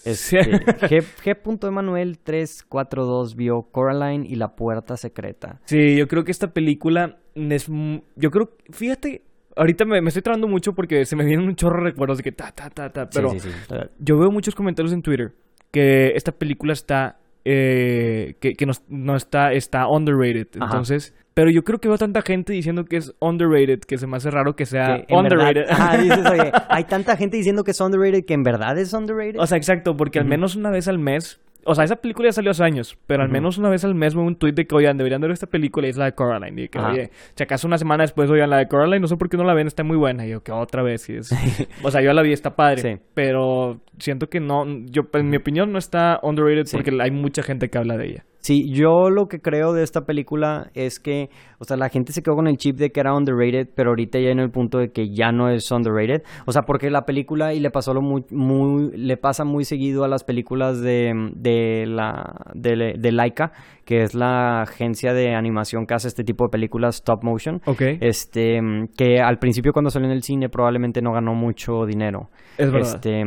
Este, G. G. Emanuel 342 vio Coraline y la puerta secreta. Sí, yo creo que esta película es... Yo creo... Fíjate, ahorita me, me estoy trabando mucho porque se me vienen un chorro de recuerdos de que ta, ta, ta, ta, pero... sí, sí, sí. Yo veo muchos comentarios en Twitter que esta película está... eh, que que no, no está... Está underrated. Ajá. Entonces... Pero yo creo que veo tanta gente diciendo que es underrated que se me hace raro que sea Que underrated. verdad- ajá, dices, oye, hay tanta gente diciendo que es underrated que en verdad es underrated. O sea, exacto, porque al menos una vez al mes. O sea, esa película ya salió hace años, pero al menos una vez al mes veo un tweet de que, oigan, deberían de ver esta película y es la de Coraline. Y que, Ajá. oye, si acaso una semana después, oigan, la de Coraline, no sé por qué no la ven, está muy buena. Y yo, que otra vez. Y es... o sea, yo la vi, está padre. Sí. Pero siento que no, yo, en mi opinión, no está underrated Sí. porque hay mucha gente que habla de ella. Sí, yo lo que creo de esta película es que, o sea, la gente se quedó con el chip de que era underrated, pero ahorita ya en el punto de que ya no es underrated. O sea, porque la película, y le pasó lo muy, muy le pasa muy seguido a las películas de, de la, de, de Laika, que es la agencia de animación que hace este tipo de películas stop motion. Ok. Este, que al principio cuando salió en el cine probablemente no ganó mucho dinero. Es verdad. Este,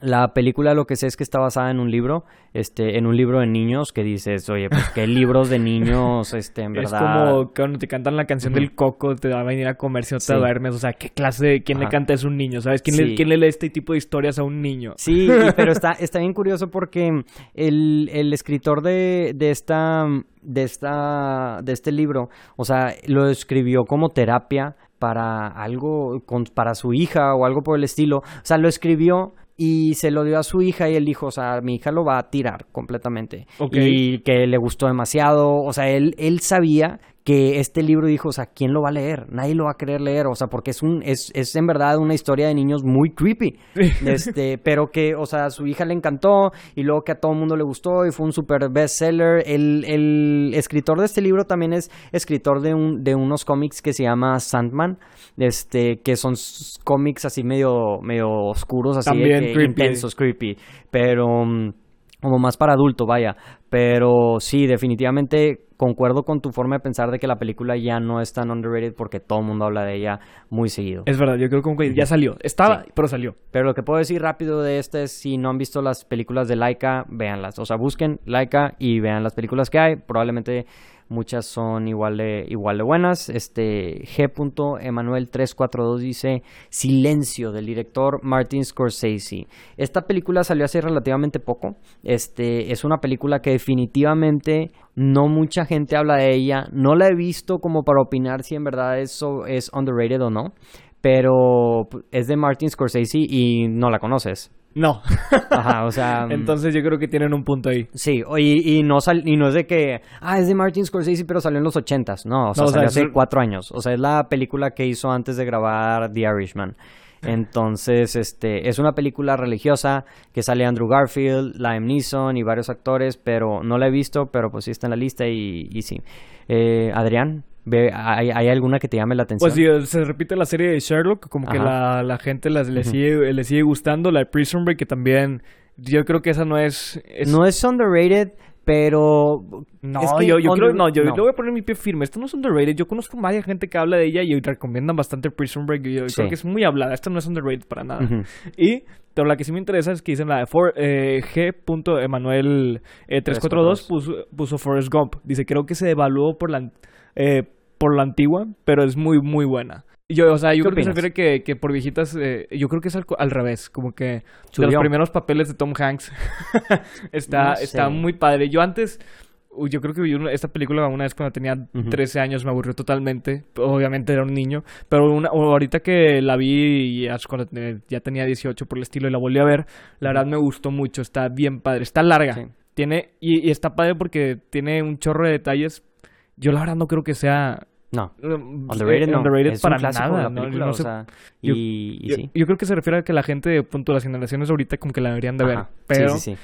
la película lo que sé es que está basada en un libro, este, en un libro de niños que dices, oye, pues qué libros de niños, este, en Es verdad. como cuando te cantan la canción del coco, te va a venir a comer si no te Sí. duermes. O sea, ¿qué clase de... ¿Quién le canta eso a un niño? ¿Sabes? ¿Quién, le. ¿Quién le lee este tipo de historias a un niño? Sí, y- pero está, está bien curioso porque el, el escritor de, de esta de esta de este libro, o sea, lo escribió como terapia para algo con- para su hija o algo por el estilo. O sea, lo escribió y se lo dio a su hija y él dijo, o sea, mi hija lo va a tirar completamente. Y que le gustó demasiado, o sea, él él sabía que este libro dijo, o sea, ¿quién lo va a leer? Nadie lo va a querer leer, o sea, porque es un es, es en verdad una historia de niños muy creepy. Este, pero que, o sea, a su hija le encantó y luego que a todo el mundo le gustó y fue un super bestseller. El, el escritor de este libro también es escritor de, un, de unos cómics que se llama Sandman, este, que son cómics así medio, medio oscuros, así de También que creepy. intensos, creepy, pero mm, como más para adulto, vaya. Pero sí, definitivamente concuerdo con tu forma de pensar de que la película ya no es tan underrated porque todo el mundo habla de ella muy seguido. Es verdad, yo creo que ya salió. Estaba, Sí. pero salió. Pero lo que puedo decir rápido de este es, si no han visto las películas de Laika, véanlas. O sea, busquen Laika y vean las películas que hay. Probablemente muchas son igual de, igual de buenas. Este G. Emanuel 342 dice Silencio del director Martin Scorsese. Esta película salió hace relativamente poco. Este es una película que definitivamente no mucha gente habla de ella. No la he visto como para opinar si en verdad eso es underrated o no pero es de Martin Scorsese y no la conoces. No. Ajá, o sea, mm, Entonces yo creo que tienen un punto ahí. sí, y, y no sal- y no es de que, ah, es de Martin Scorsese, pero salió en los ochentas, no, o sea, No, o sea, salió hace cuatro años, o sea, es la película que hizo antes de grabar The Irishman. Entonces, este, es una película religiosa que sale Andrew Garfield, Liam Neeson y varios actores, pero no la he visto, pero pues sí está en la lista y, y sí. Eh, Adrián, ve, ¿hay, hay alguna que te llame la atención? Pues sí, se repite la serie de Sherlock, como que la, la gente las, le, sigue, le sigue gustando. La de Prison Break, que también yo creo que esa no es... es- No es underrated, pero. No, es que yo, yo creo, under- no, yo le voy a poner mi pie firme. Esto no es underrated. Yo conozco varias gente que habla de ella y recomiendan bastante Prison Break. Yo Sí. creo que es muy hablada. Esta no es underrated para nada. Y, pero la que sí me interesa es que dicen la de For, eh, G. Emanuel eh, 342 puso, puso Forrest Gump. Dice, creo que se devaluó por la, eh, por la antigua, pero es muy, muy buena. Y Yo, o sea, yo ¿Qué creo que se refiere que, que por viejitas, eh, yo creo que es al, al revés, como que de los Subió. primeros papeles de Tom Hanks está, No sé. está muy padre. Yo antes, yo creo que vi una- esta película una vez cuando tenía Ujú. 13 años, me aburrió totalmente. Obviamente era un niño, pero una, ahorita que la vi ya, cuando ya tenía 18 por el estilo y la volví a ver, la verdad me gustó mucho, está bien padre, está larga. Sí. Tiene y, y está padre porque tiene un chorro de detalles. Yo la verdad no creo que sea No. um, Underrated eh, no. underrated es para un clásico de nada. la ¿no? película, No o sé- sea, yo- y, y yo, yo creo que se refiere a que la gente, punto, las generaciones ahorita como que la deberían de ver. Ajá. Pero Sí, sí, sí.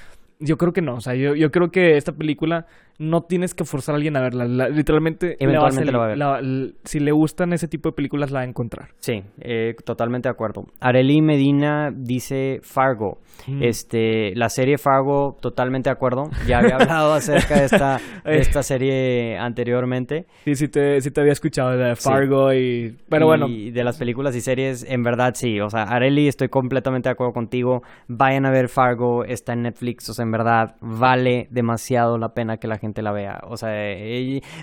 Yo creo que no. O sea, yo, yo creo que esta película no tienes que forzar a alguien a verla. La- literalmente, Eventualmente la va a ver. la- si le gustan ese tipo de películas, la va a encontrar. Sí, eh, totalmente de acuerdo. Areli Medina dice Fargo. Mm. Este, la serie Fargo, totalmente de acuerdo. Ya había hablado acerca de esta, de esta serie anteriormente. Sí, sí te, sí te había escuchado de Sí. Fargo y... Pero bueno, Y de las películas y series, en verdad sí. O sea, Areli, estoy completamente de acuerdo contigo. Vayan a ver Fargo, está en Netflix. O sea, en verdad, vale demasiado la pena que la gente la vea. O sea,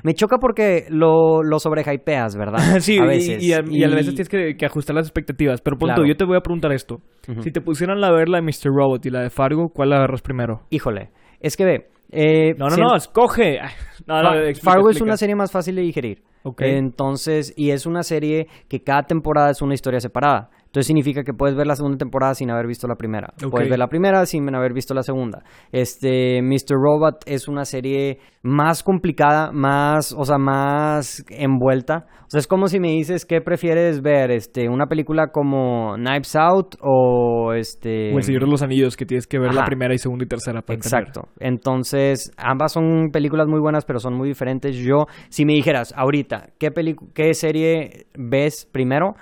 me choca porque lo, lo sobrehypeas, ¿verdad? sí, a y- veces. y, a, y a veces tienes que, que ajustar las expectativas. Pero punto, Claro. yo te voy a preguntar esto. Si te pusieran a ver la de Mr. Robot y la de Fargo, ¿cuál la agarras primero? Híjole, es que ve. eh, No, no, si- no, escoge. Ay, No, no, Fa- explica, Fargo es una serie más fácil de digerir. Ok. Entonces, y es una serie que cada temporada es una historia separada. Entonces significa que puedes ver la segunda temporada sin haber visto la primera. Puedes ver la primera sin haber visto la segunda. Este, Mr. Robot es una serie más complicada, más, o sea, más envuelta. O sea, es como si me dices qué prefieres ver, este, una película como Knives Out o este. O El Señor de los Anillos, que tienes que ver la primera y segunda y tercera para entender. Exacto. Entonces, ambas son películas muy buenas, pero son muy diferentes. Yo, si me dijeras ahorita, ¿qué, qué serie ves primero?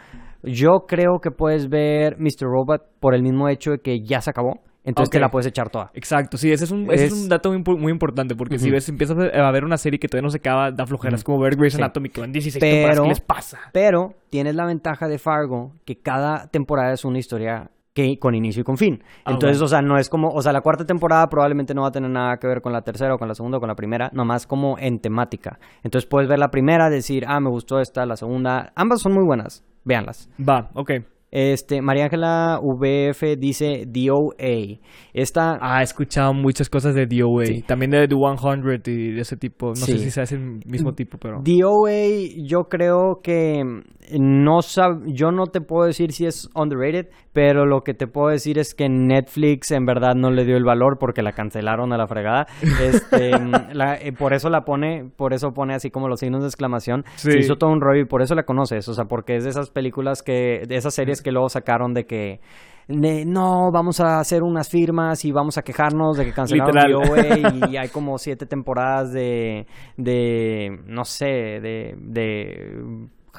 Yo creo que puedes ver Mr. Robot por el mismo hecho de que ya se acabó. Entonces te Ok. la puedes echar toda. Exacto, sí, ese es un, ese es Es- un dato muy, impo- muy importante porque si Ujú. ves, empiezas a ver una serie que todavía no se acaba, da flojeras, como ver Grey's Sí. Anatomy, que van 16 Pero- temporadas, ¿qué les pasa? Pero tienes la ventaja de Fargo que cada temporada es una historia que con inicio y con fin. Ah, Entonces, bueno. o sea, no es como, o sea, la cuarta temporada probablemente no va a tener nada que ver con la tercera o con la segunda o con la primera, nomás como en temática. Entonces puedes ver la primera, decir, ah, me gustó esta, la segunda, ambas son muy buenas, véanlas. Va, ok. Este, María Ángela VF dice DOA. Esta, Ah, he escuchado muchas cosas de DOA, Sí. también de The 100 y de ese tipo, no sé si sea ese mismo tipo, pero... DOA, yo creo que no sab yo no te puedo decir si es underrated, pero lo que te puedo decir es que Netflix en verdad no le dio el valor porque la cancelaron a la fregada. Este, la- eh, por eso la pone, por eso pone así como los signos de exclamación. Sí. Se hizo todo un rollo y por eso la conoces, o sea, porque es de esas películas que, de esas series que luego sacaron de que no, vamos a hacer unas firmas y vamos a quejarnos de que cancelaron. DOA y hay como siete temporadas de, de no sé, de, de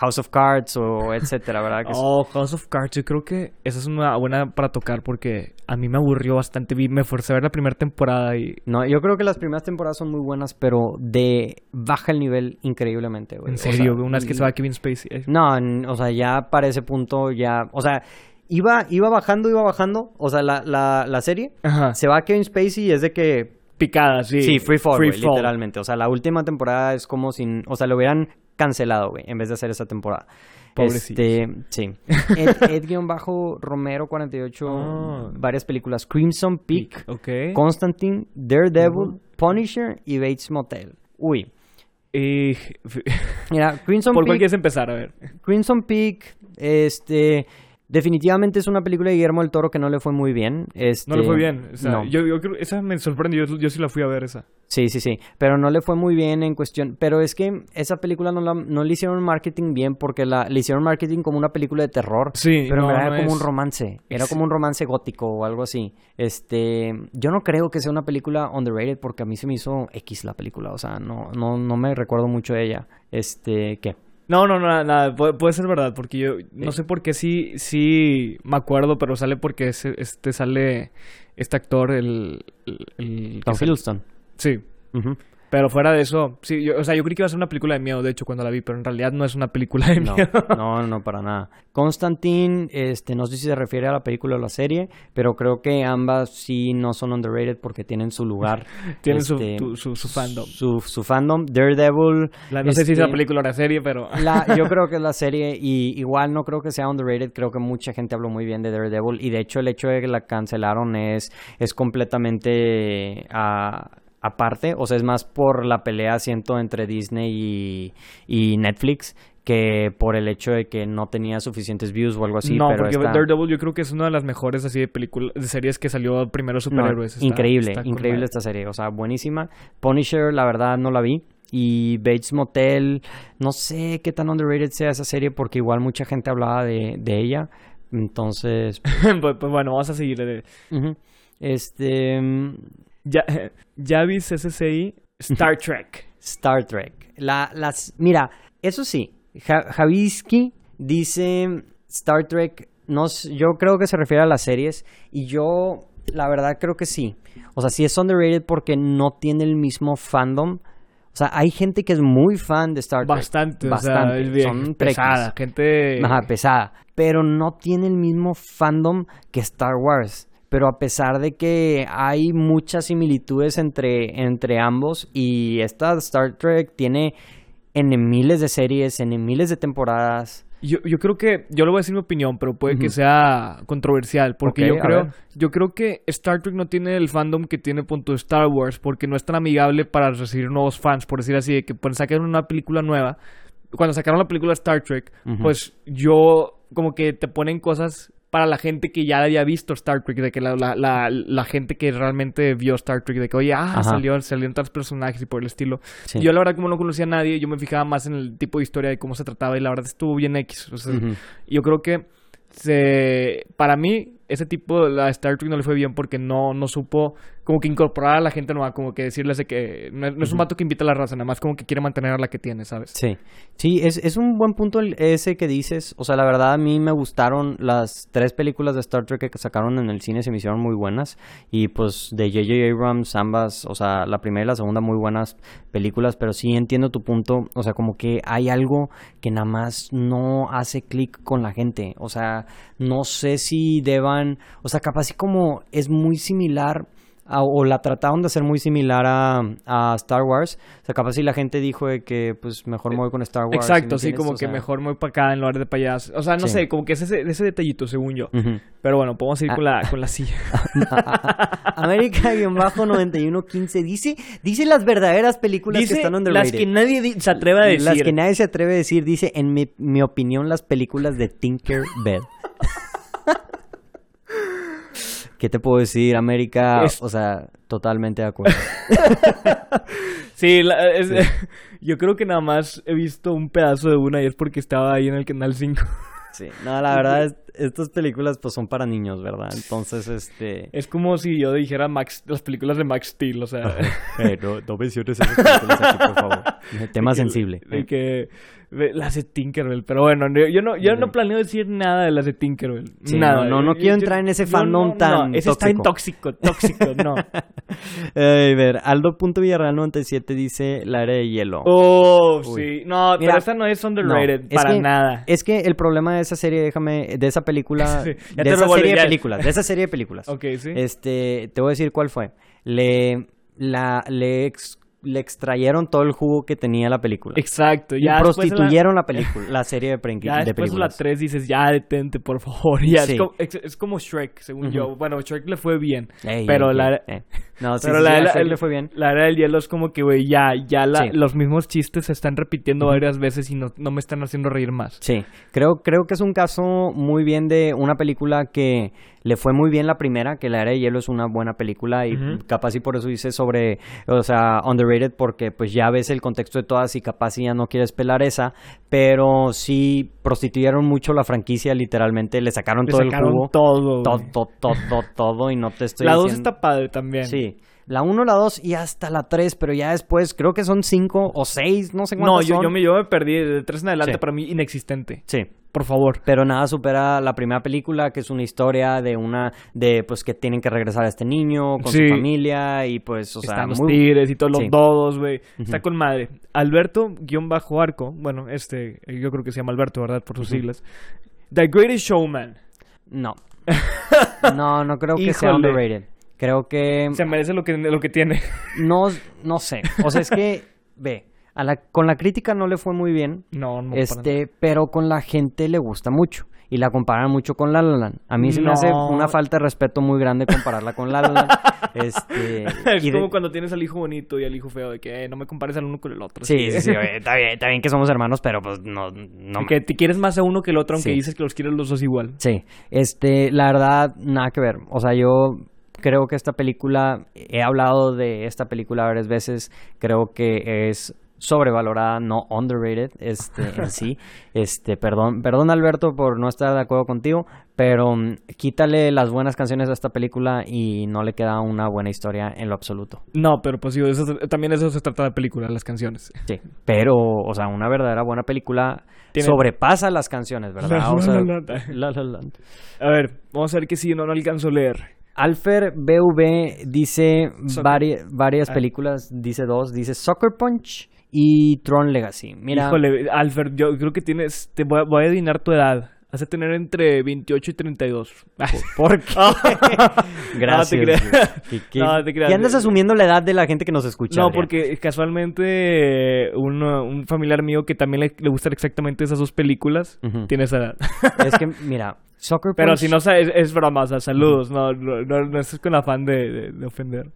House of Cards o etcétera, ¿verdad? Que Oh, House of Cards, yo creo que esa es una buena para tocar porque a mí me aburrió bastante, vi, me forcé a ver la primera temporada y... No, yo creo que las primeras temporadas son muy buenas, pero de baja el nivel increíblemente, güey. En O sea, serio, una vez que se va Kevin Spacey. eh. No, o sea, ya para ese punto ya, o sea, iba, iba bajando, iba bajando, o sea, la, la, la serie Ajá. se va a Kevin Spacey y es de que Picada, sí. Sí, free fall, Free fall. literalmente. O sea, la última temporada es como sin... O sea, lo hubieran cancelado, güey, en vez de hacer esa temporada. Pobrecillos. Este, sí. Ed, Ed-Romero 48, Ah. varias películas. Crimson Peak. Constantine, Daredevil, Punisher y Bates Motel. Uy. Y... Mira, Crimson ¿Por cuál Peak... quieres empezar? A ver. Crimson Peak, este... Definitivamente es una película de Guillermo del Toro que no le fue muy bien. Este, No le fue bien. O sea, no. yo, yo creo... Esa me sorprendió. Yo, yo sí la fui a ver esa. Sí, sí, sí, pero no le fue muy bien en cuestión, pero es que esa película no, la, no le hicieron marketing bien porque la, le hicieron marketing como una película de terror, Sí, pero no, era como es- un romance, era como un romance gótico o algo así. Este, yo no creo que sea una película underrated porque a mí se me hizo X la película, o sea, no, no, no me recuerdo mucho de ella. Este, ¿qué? No, no, no, nada, puede, puede ser verdad, porque yo no sé por qué sí, sí me acuerdo, pero sale porque ese- este sale este actor, el... el, el- Tom Hiddleston. Sí, Ujú. Pero fuera de eso, sí, yo, o sea, yo creí que iba a ser una película de miedo, de hecho, cuando la vi, pero en realidad no es una película de No, miedo. no, no, para nada. Constantine, este, no sé si se refiere a la película o la serie, pero creo que ambas sí no son underrated porque tienen su lugar. Tienen su- este, su- su fandom. Su, su fandom. Daredevil. La- no sé si es este, la película o la serie, pero... la- yo creo que es la serie y igual no creo que sea underrated, creo que mucha gente habló muy bien de Daredevil y de hecho el hecho de que la cancelaron es, es completamente ah, aparte, o sea, es más por la pelea, siento, entre Disney y, y Netflix que por el hecho de que no tenía suficientes views o algo así. no, pero porque está- Daredevil yo creo que es una de las mejores así de películas, de series que salió primero No, superhéroes. Está- increíble, está increíble esta serie, o sea, buenísima. Punisher, la verdad, no la vi. Y Bates Motel, no sé qué tan underrated sea esa serie porque igual mucha gente hablaba de, de ella. Entonces, pues, pues bueno, vamos a seguir. eh. este, mm, Ya, vi SSI Star Trek. Star Trek. La, las, mira, eso sí, Ja- Javisky dice Star Trek, no, yo creo que se refiere a las series y yo, la verdad, creo que sí. O sea, sí es underrated porque no tiene el mismo fandom. O sea, hay gente que es muy fan de Star Trek. Bastante, o sea, Bastante. Son pesada, gente... Ajá, pesada. Pero no tiene el mismo fandom que Star Wars. Pero a pesar de que hay muchas similitudes entre, entre ambos y esta Star Trek tiene en miles de series, en miles de temporadas. Yo, yo creo que, yo le voy a decir mi opinión, pero puede que sea controversial, porque yo creo, yo creo que Star Trek no tiene el fandom que tiene punto Star Wars, porque no es tan amigable para recibir nuevos fans, por decir así, de que pues, sacan una película nueva. Cuando sacaron la película Star Trek, pues yo como que te ponen cosas para la gente que ya había visto Star Trek, de que la, la, la, la gente que realmente vio Star Trek, de que oye, ah, Ajá. salió, salieron tantos personajes y por el estilo. Sí. Yo la verdad como no conocía a nadie, yo me fijaba más en el tipo de historia y cómo se trataba y la verdad estuvo bien X. O sea. Yo creo que se, para mí ese tipo, la Star Trek no le fue bien porque no, no supo como que incorporar a la gente nueva, como que decirles de que no, no es un vato que invita a la raza, nada más como que quiere mantener a la que tiene, ¿sabes? Sí, sí, es, es un buen punto el- ese que dices. O sea, la verdad a mí me gustaron las tres películas de Star Trek que sacaron en el cine, se me hicieron muy buenas. Y pues de J.J. Abrams, ambas, o sea, la primera y la segunda muy buenas películas, pero sí entiendo tu punto. O sea, como que hay algo que nada más no hace clic con la gente. O sea, no sé si deban, o sea, capaz así como es muy similar a- o la trataron de hacer muy similar a, a Star Wars. O sea, capaz si la gente dijo de que pues mejor me voy con Star Wars. Exacto, ¿sí como que sea, mejor me voy para acá en lugar de para allá. O sea, no Sí. sé, como que es ese, ese detallito, según yo. Pero bueno, podemos ir Ah. con, la, con la silla. América-9115 dice, dice las verdaderas películas que están underrated. las que nadie di- se atreve a decir. Las que nadie se atreve a decir, dice, en mi, mi opinión, las películas de Tinker Bell. ¿Qué te puedo decir, América? Es- O sea, totalmente de acuerdo. Sí, la- es- yo creo que nada más he visto un pedazo de una y es porque estaba ahí en el canal 5. Sí, no, la verdad, es- estas películas pues son para niños, ¿verdad? Entonces, este... Es como si yo dijera Max, las películas de Max Steel, o sea, Eh, no, no menciones esas películas aquí, por favor. Tema de que- sensible. De que de- las de Tinkerbell, pero bueno, no- yo no, yo no planeo decir nada de las de Tinkerbell. Sí, nada. no, no, no quiero yo- entrar en ese fandom no, tan no, ese está en tóxico. tóxico, tóxico, no. Ay, ver, Aldo.villarreal97 dice La Era de Hielo. Oh, Uy. sí. No, Mira, pero esta no es underrated es para que- nada. Es que el problema de esa serie, déjame, de esa película, Sí, ya de te esa serie de ya. películas, de esa serie de películas. Ok, sí. Este, te voy a decir cuál fue. Le, la, le, ex- le extrayeron todo el jugo que tenía la película. Exacto. Y Ya después la- prostituyeron la, película, la serie de, pre- Ya de después de la películas. 3 dices, ya detente, por favor. Ya, Sí. es, como, es, es como Shrek, según yo. Bueno, Shrek le fue bien. Pero la. No, sí, pero sí, la, sí, a la- Shrek el- le fue bien. la era del hielo es como que, güey, ya, ya la- los mismos chistes se están repitiendo varias veces y no, no me están haciendo reír más. Sí, creo, creo que es un caso muy bien de una película que le fue muy bien la primera, que La Era de Hielo es una buena película y capaz y por eso dice sobre, o sea, underrated porque pues ya ves el contexto de todas y capaz y ya no quieres pelar esa, pero sí prostituyeron mucho la franquicia literalmente, le sacaron Le todo sacaron el jugo, todo. todo, todo, todo, todo, y no te estoy la 2 diciendo... está padre también. Sí, la 1, la 2 y hasta la 3, pero ya después creo que son 5 o 6, no sé No, cuántas yo, son. yo, me, yo me perdí. De 3 en adelante, Sí. para mí, inexistente. Sí, Por favor. pero nada supera la primera película, que es una historia de una, de pues que tienen que regresar a este niño con Sí. su familia y pues, o sea, Están los muy... tigres y todos los Sí. dodos, güey. Está con madre. Alberto, guion bajo arco. Bueno, este, yo creo que se llama Alberto, ¿verdad? Por sus siglas. The Greatest Showman. No. No, no creo que sea underrated. Creo que Se merece lo que, lo que tiene. no, no sé. O sea, es que, ve, a la, con la crítica no le fue muy bien. No, no. este, pero con la gente le gusta mucho. y la comparan mucho con La La Land. A mí se me hace una falta de respeto muy grande compararla con La La Land. este, es y de- como cuando tienes al hijo bonito y al hijo feo, de que eh, no me compares al uno con el otro. Sí, sí, sí, oye, está bien, está bien que somos hermanos, pero pues no, no que te quieres más a uno que el otro, aunque Sí. dices que los quieres los dos igual. Sí, este, la verdad, nada que ver. O sea, yo creo que esta película, he hablado de esta película varias veces, creo que es sobrevalorada, no underrated, este, en sí. Este, perdón, perdón Alberto por no estar de acuerdo contigo, pero mm, quítale las buenas canciones a esta película y no le queda una buena historia en lo absoluto. No, pero pues digo, eso, también eso se trata de película, las canciones. Sí, pero, o sea, una verdadera buena película Tiene- sobrepasa las canciones, ¿verdad? La O sea, La. La. A ver, vamos a ver que si no, no alcanzo a leer. Alfer BV dice vari- varias Ah. películas, dice dos, dice Soccer Punch y Tron Legacy. Mira, Híjole, Alfred, yo creo que tienes, te voy a, voy a adivinar tu edad. Has de tener entre 28 y 32. ¿por qué? Gracias. No te creas. güey. ¿Qué, qué- No te creas. qué andas asumiendo la edad de la gente que nos escucha? No, Adrián? porque casualmente un, un familiar mío que también le, le gustan exactamente esas dos películas tiene esa edad. Es que, mira, Soccer Pero Punch... si no, es, es broma, o sea, saludos. No, no, no, no es con afán de, de- de ofender.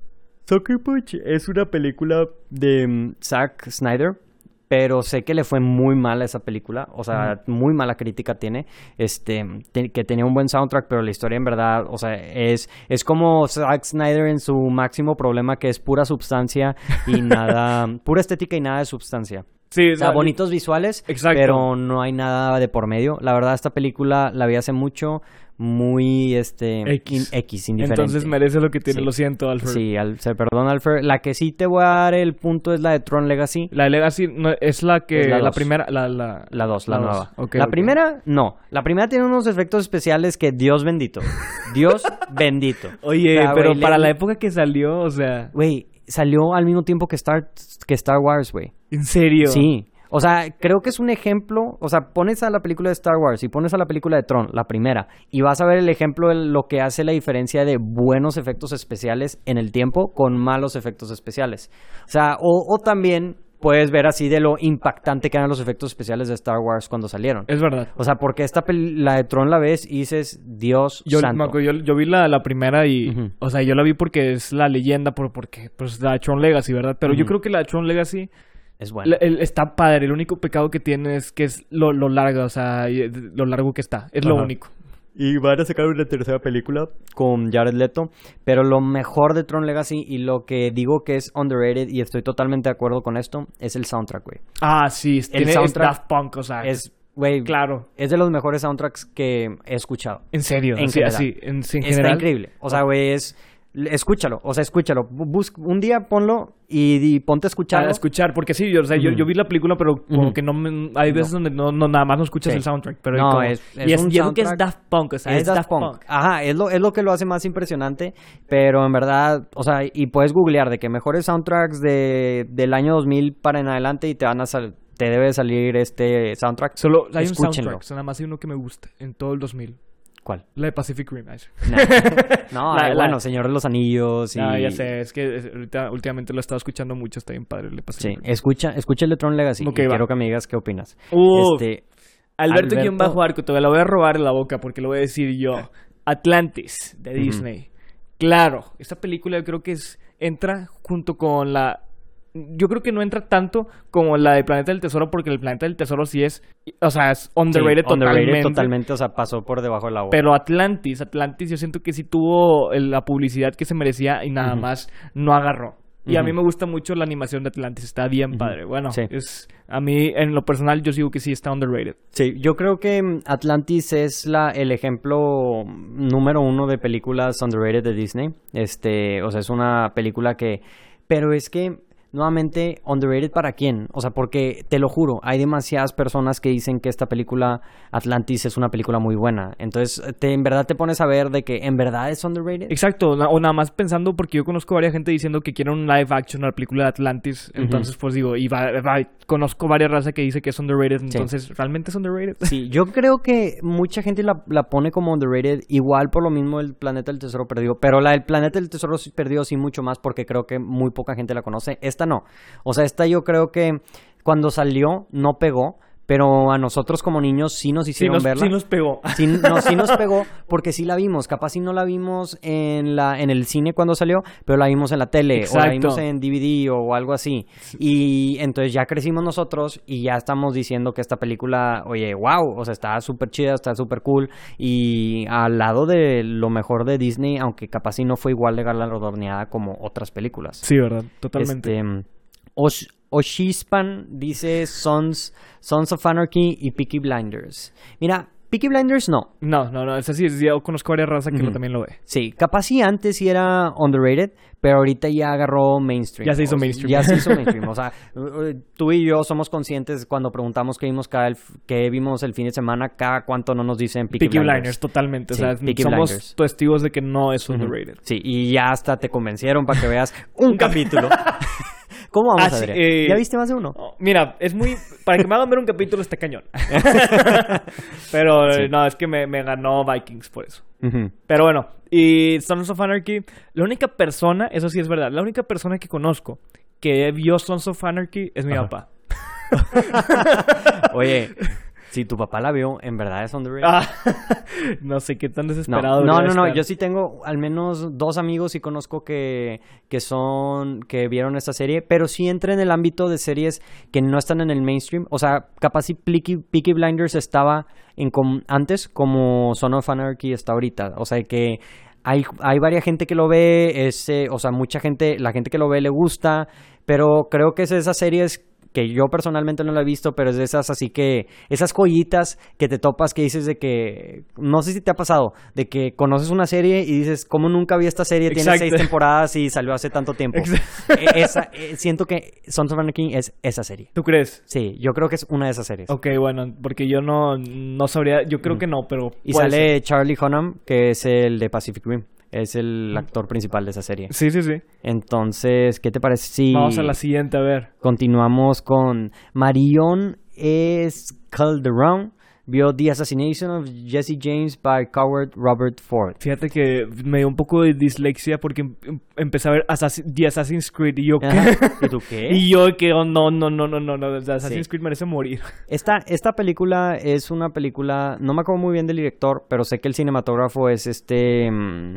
Soccer Punch es una película de mm, Zack Snyder, pero sé que le fue muy mal a esa película, o sea, muy mala crítica tiene, este, te- que tenía un buen soundtrack, pero la historia en verdad, o sea, es, es como Zack Snyder en su máximo problema, que es pura substancia y nada, pura estética y nada de substancia. Sí, O sea, bonitos visuales, Exacto. pero no hay nada de por medio. La verdad, esta película la vi hace mucho, muy, este, X. in- X indiferente. Entonces merece lo que tiene, Sí. lo siento, Alfred. Sí, al, se perdona, Alfred. La que sí te voy a dar el punto es la de Tron Legacy. La de Legacy no, es la que. Es la la, dos. primera. La, la, La 2, la, dos. nueva. La primera, no. La primera tiene unos efectos especiales que Dios bendito. Dios bendito. Oye, O sea, pero para le- la época que salió, o sea. Güey, salió al mismo tiempo que Star, que Star Wars, güey. ¿En serio? Sí. O sea, creo que es un ejemplo. O sea, pones a la película de Star Wars y pones a la película de Tron, la primera, y vas a ver el ejemplo de lo que hace la diferencia de buenos efectos especiales en el tiempo con malos efectos especiales. O sea, o, o también puedes ver así de lo impactante que eran los efectos especiales de Star Wars cuando salieron. Es verdad. O sea, porque esta peli- la de Tron la ves y dices, Dios Yo, santo. acuerdo, yo, yo vi la, la primera y, o sea, yo la vi porque es la leyenda, por, porque pues la de Tron Legacy, ¿verdad? Pero yo creo que la de Tron Legacy Es bueno. el- está padre. El único pecado que tiene es que es lo, lo larga, o sea, lo largo que está. Es lo único. Y van a sacar una tercera película con Jared Leto. Pero lo mejor de Tron Legacy y lo que digo que es underrated, y estoy totalmente de acuerdo con esto, es el soundtrack, güey. Ah, sí, es- El tiene, es soundtrack Daft Punk, o sea, Es, güey, claro. es de los mejores soundtracks que he escuchado. En serio, En así, general. así, en, sí, en Está general. increíble. O sea, güey, es... Escúchalo, o sea, escúchalo. Bu- bus- un día ponlo y, y ponte a escucharlo. A escuchar, porque sí, yo, o sea, yo, vi la película, pero como que no me- hay veces donde no, no nada más no escuchas Sí. el soundtrack. Pero No, como- es- es y es, un y es lo que es soundtrack- Daft Punk, o sea, es Daft Punk. Ajá, es lo, es lo que lo hace más impresionante, pero en verdad, o sea, y puedes googlear de que mejores soundtracks de, del año 2000 para en adelante y te van a sal- te debe salir este soundtrack. Solo hay un Escúchenlo. soundtrack, o sea, nada más hay uno que me gusta en todo el 2000. ¿Cuál? La de Pacific Rim. No, La- ay, la- bueno, Señor de los Anillos y... Ah, ya sé, es que es- ahorita, últimamente lo he estado escuchando mucho, está bien padre el de Sí, Pacific Rim. escucha, escucha el de Tron Legacy y quiero que me digas qué opinas. Este, Alberto, guion Alberto- bajo arco, te la voy a robar en la boca porque lo voy a decir yo. Atlantis, de. Disney. Claro, esta película yo creo que es, entra junto con la... Yo creo que no entra tanto como la de Planeta del Tesoro porque el Planeta del Tesoro sí es... O sea, es sí, underrated, totalmente. totalmente, o sea, pasó por debajo del agua. Pero Atlantis, Atlantis yo siento que sí tuvo la publicidad que se merecía y nada más no agarró. Y a mí me gusta mucho la animación de Atlantis, está bien padre. Bueno, Sí. es a mí en lo personal yo sigo que sí está underrated. Sí, yo creo que mm, Atlantis es la, el ejemplo número uno de películas underrated de Disney. Este, o sea, es una película que. Pero es que, nuevamente, underrated para quién? O sea, porque te lo juro, hay demasiadas personas que dicen que esta película Atlantis es una película muy buena. Entonces, te, en verdad te pones a ver de que en verdad es underrated. Exacto, o nada más pensando porque yo conozco varias gente diciendo que quieren un live action a la película de Atlantis, entonces pues digo, y va- va- conozco varias razas que dice que es underrated, entonces realmente es underrated. Sí, yo creo que mucha gente la, la pone como underrated, igual por lo mismo el Planeta del Tesoro Perdido, pero la del Planeta del Tesoro Perdido sí mucho más porque creo que muy poca gente la conoce. Esta no. O sea, esta yo creo que cuando salió no pegó, pero a nosotros como niños sí nos Sí hicieron nos, verla. sí nos pegó. Sí, no, sí nos pegó porque sí la vimos. Capaz sí no la vimos en la en el cine cuando salió, pero la vimos en la tele o la vimos en DVD o algo así. Y entonces ya crecimos nosotros y ya estamos diciendo que esta película, oye, wow, o sea, está súper chida, está súper cool y al lado de lo mejor de Disney, aunque capaz sí no fue igual de galardonada como otras películas. Sí, ¿verdad? Totalmente. Este, Osh- Oshispan dice Sons, Sons of Anarchy y Peaky Blinders. Mira, Peaky Blinders no. No, no, no, es así. es- Yo conozco varias razas que lo- Ujú. también lo ve. Sí, capaz sí antes sí era underrated, pero ahorita ya agarró mainstream. Ya se hizo O mainstream. Ya se hizo mainstream. O sea, uh, uh, tú y yo somos conscientes cuando preguntamos qué vimos cada el, qué vimos el fin de semana, cada cuánto no nos dicen Peaky, Peaky Blinders. Blinders, totalmente. Sí, o sea, Peaky somos Blinders. testigos de que no es underrated. Sí, y ya hasta te convencieron para que veas un capítulo. ¿Cómo vamos, Ah, sí, Adrián? eh, ¿Ya viste más de uno? Oh, Mira, es muy. Para que me hagan ver un capítulo está cañón. Pero eh, Sí. no, es que me, me ganó Vikings por eso. Ujú. Pero bueno, y Sons of Anarchy, la única persona, eso sí es verdad, la única persona que conozco que vio Sons of Anarchy es mi papá. Oye, si tu papá la vio, en verdad es underrated. Ah, no sé qué tan No, desesperado. no, no, no, estar. yo sí tengo al menos dos amigos y conozco que, que son, que vieron esta serie, pero sí entra en el ámbito de series que no están en el mainstream, o sea, capaz si Peaky, Peaky Blinders estaba en com- antes como Son of Anarchy está ahorita, o sea que hay, hay varias gente que lo ve, es, eh, o sea, mucha gente, la gente que lo ve le gusta, pero creo que es de esas series que yo personalmente no la he visto, pero es de esas así que, esas joyitas que te topas que dices de que, no sé si te ha pasado, de que conoces una serie y dices, ¿cómo nunca vi esta serie? Tiene seis temporadas y salió hace tanto tiempo. E- esa, eh, siento que Sons of Anarchy es esa serie. ¿Tú crees? Sí, yo creo que es una de esas series. Ok, bueno, porque yo no, no sabría, yo creo que no, pero... Y sale Charlie Hunnam, que es el de Pacific Rim. Es el actor principal de esa serie. ser. Sí, sí, sí. Entonces, ¿qué te parece si Vamos a la siguiente, a ver. continuamos con Marion S. Calderon? Vio The Assassination of Jesse James by Coward Robert Ford. Fíjate que me dio un poco de dislexia porque em- em- empecé a ver The Assassin's Creed y yo ¿qué? ¿Y tú qué? y yo que oh, no, no, no, no, no, no, The Assassin's Sí. Creed merece morir. Esta, esta película es una película, no me acuerdo muy bien del director, pero sé que el cinematógrafo es este... mm,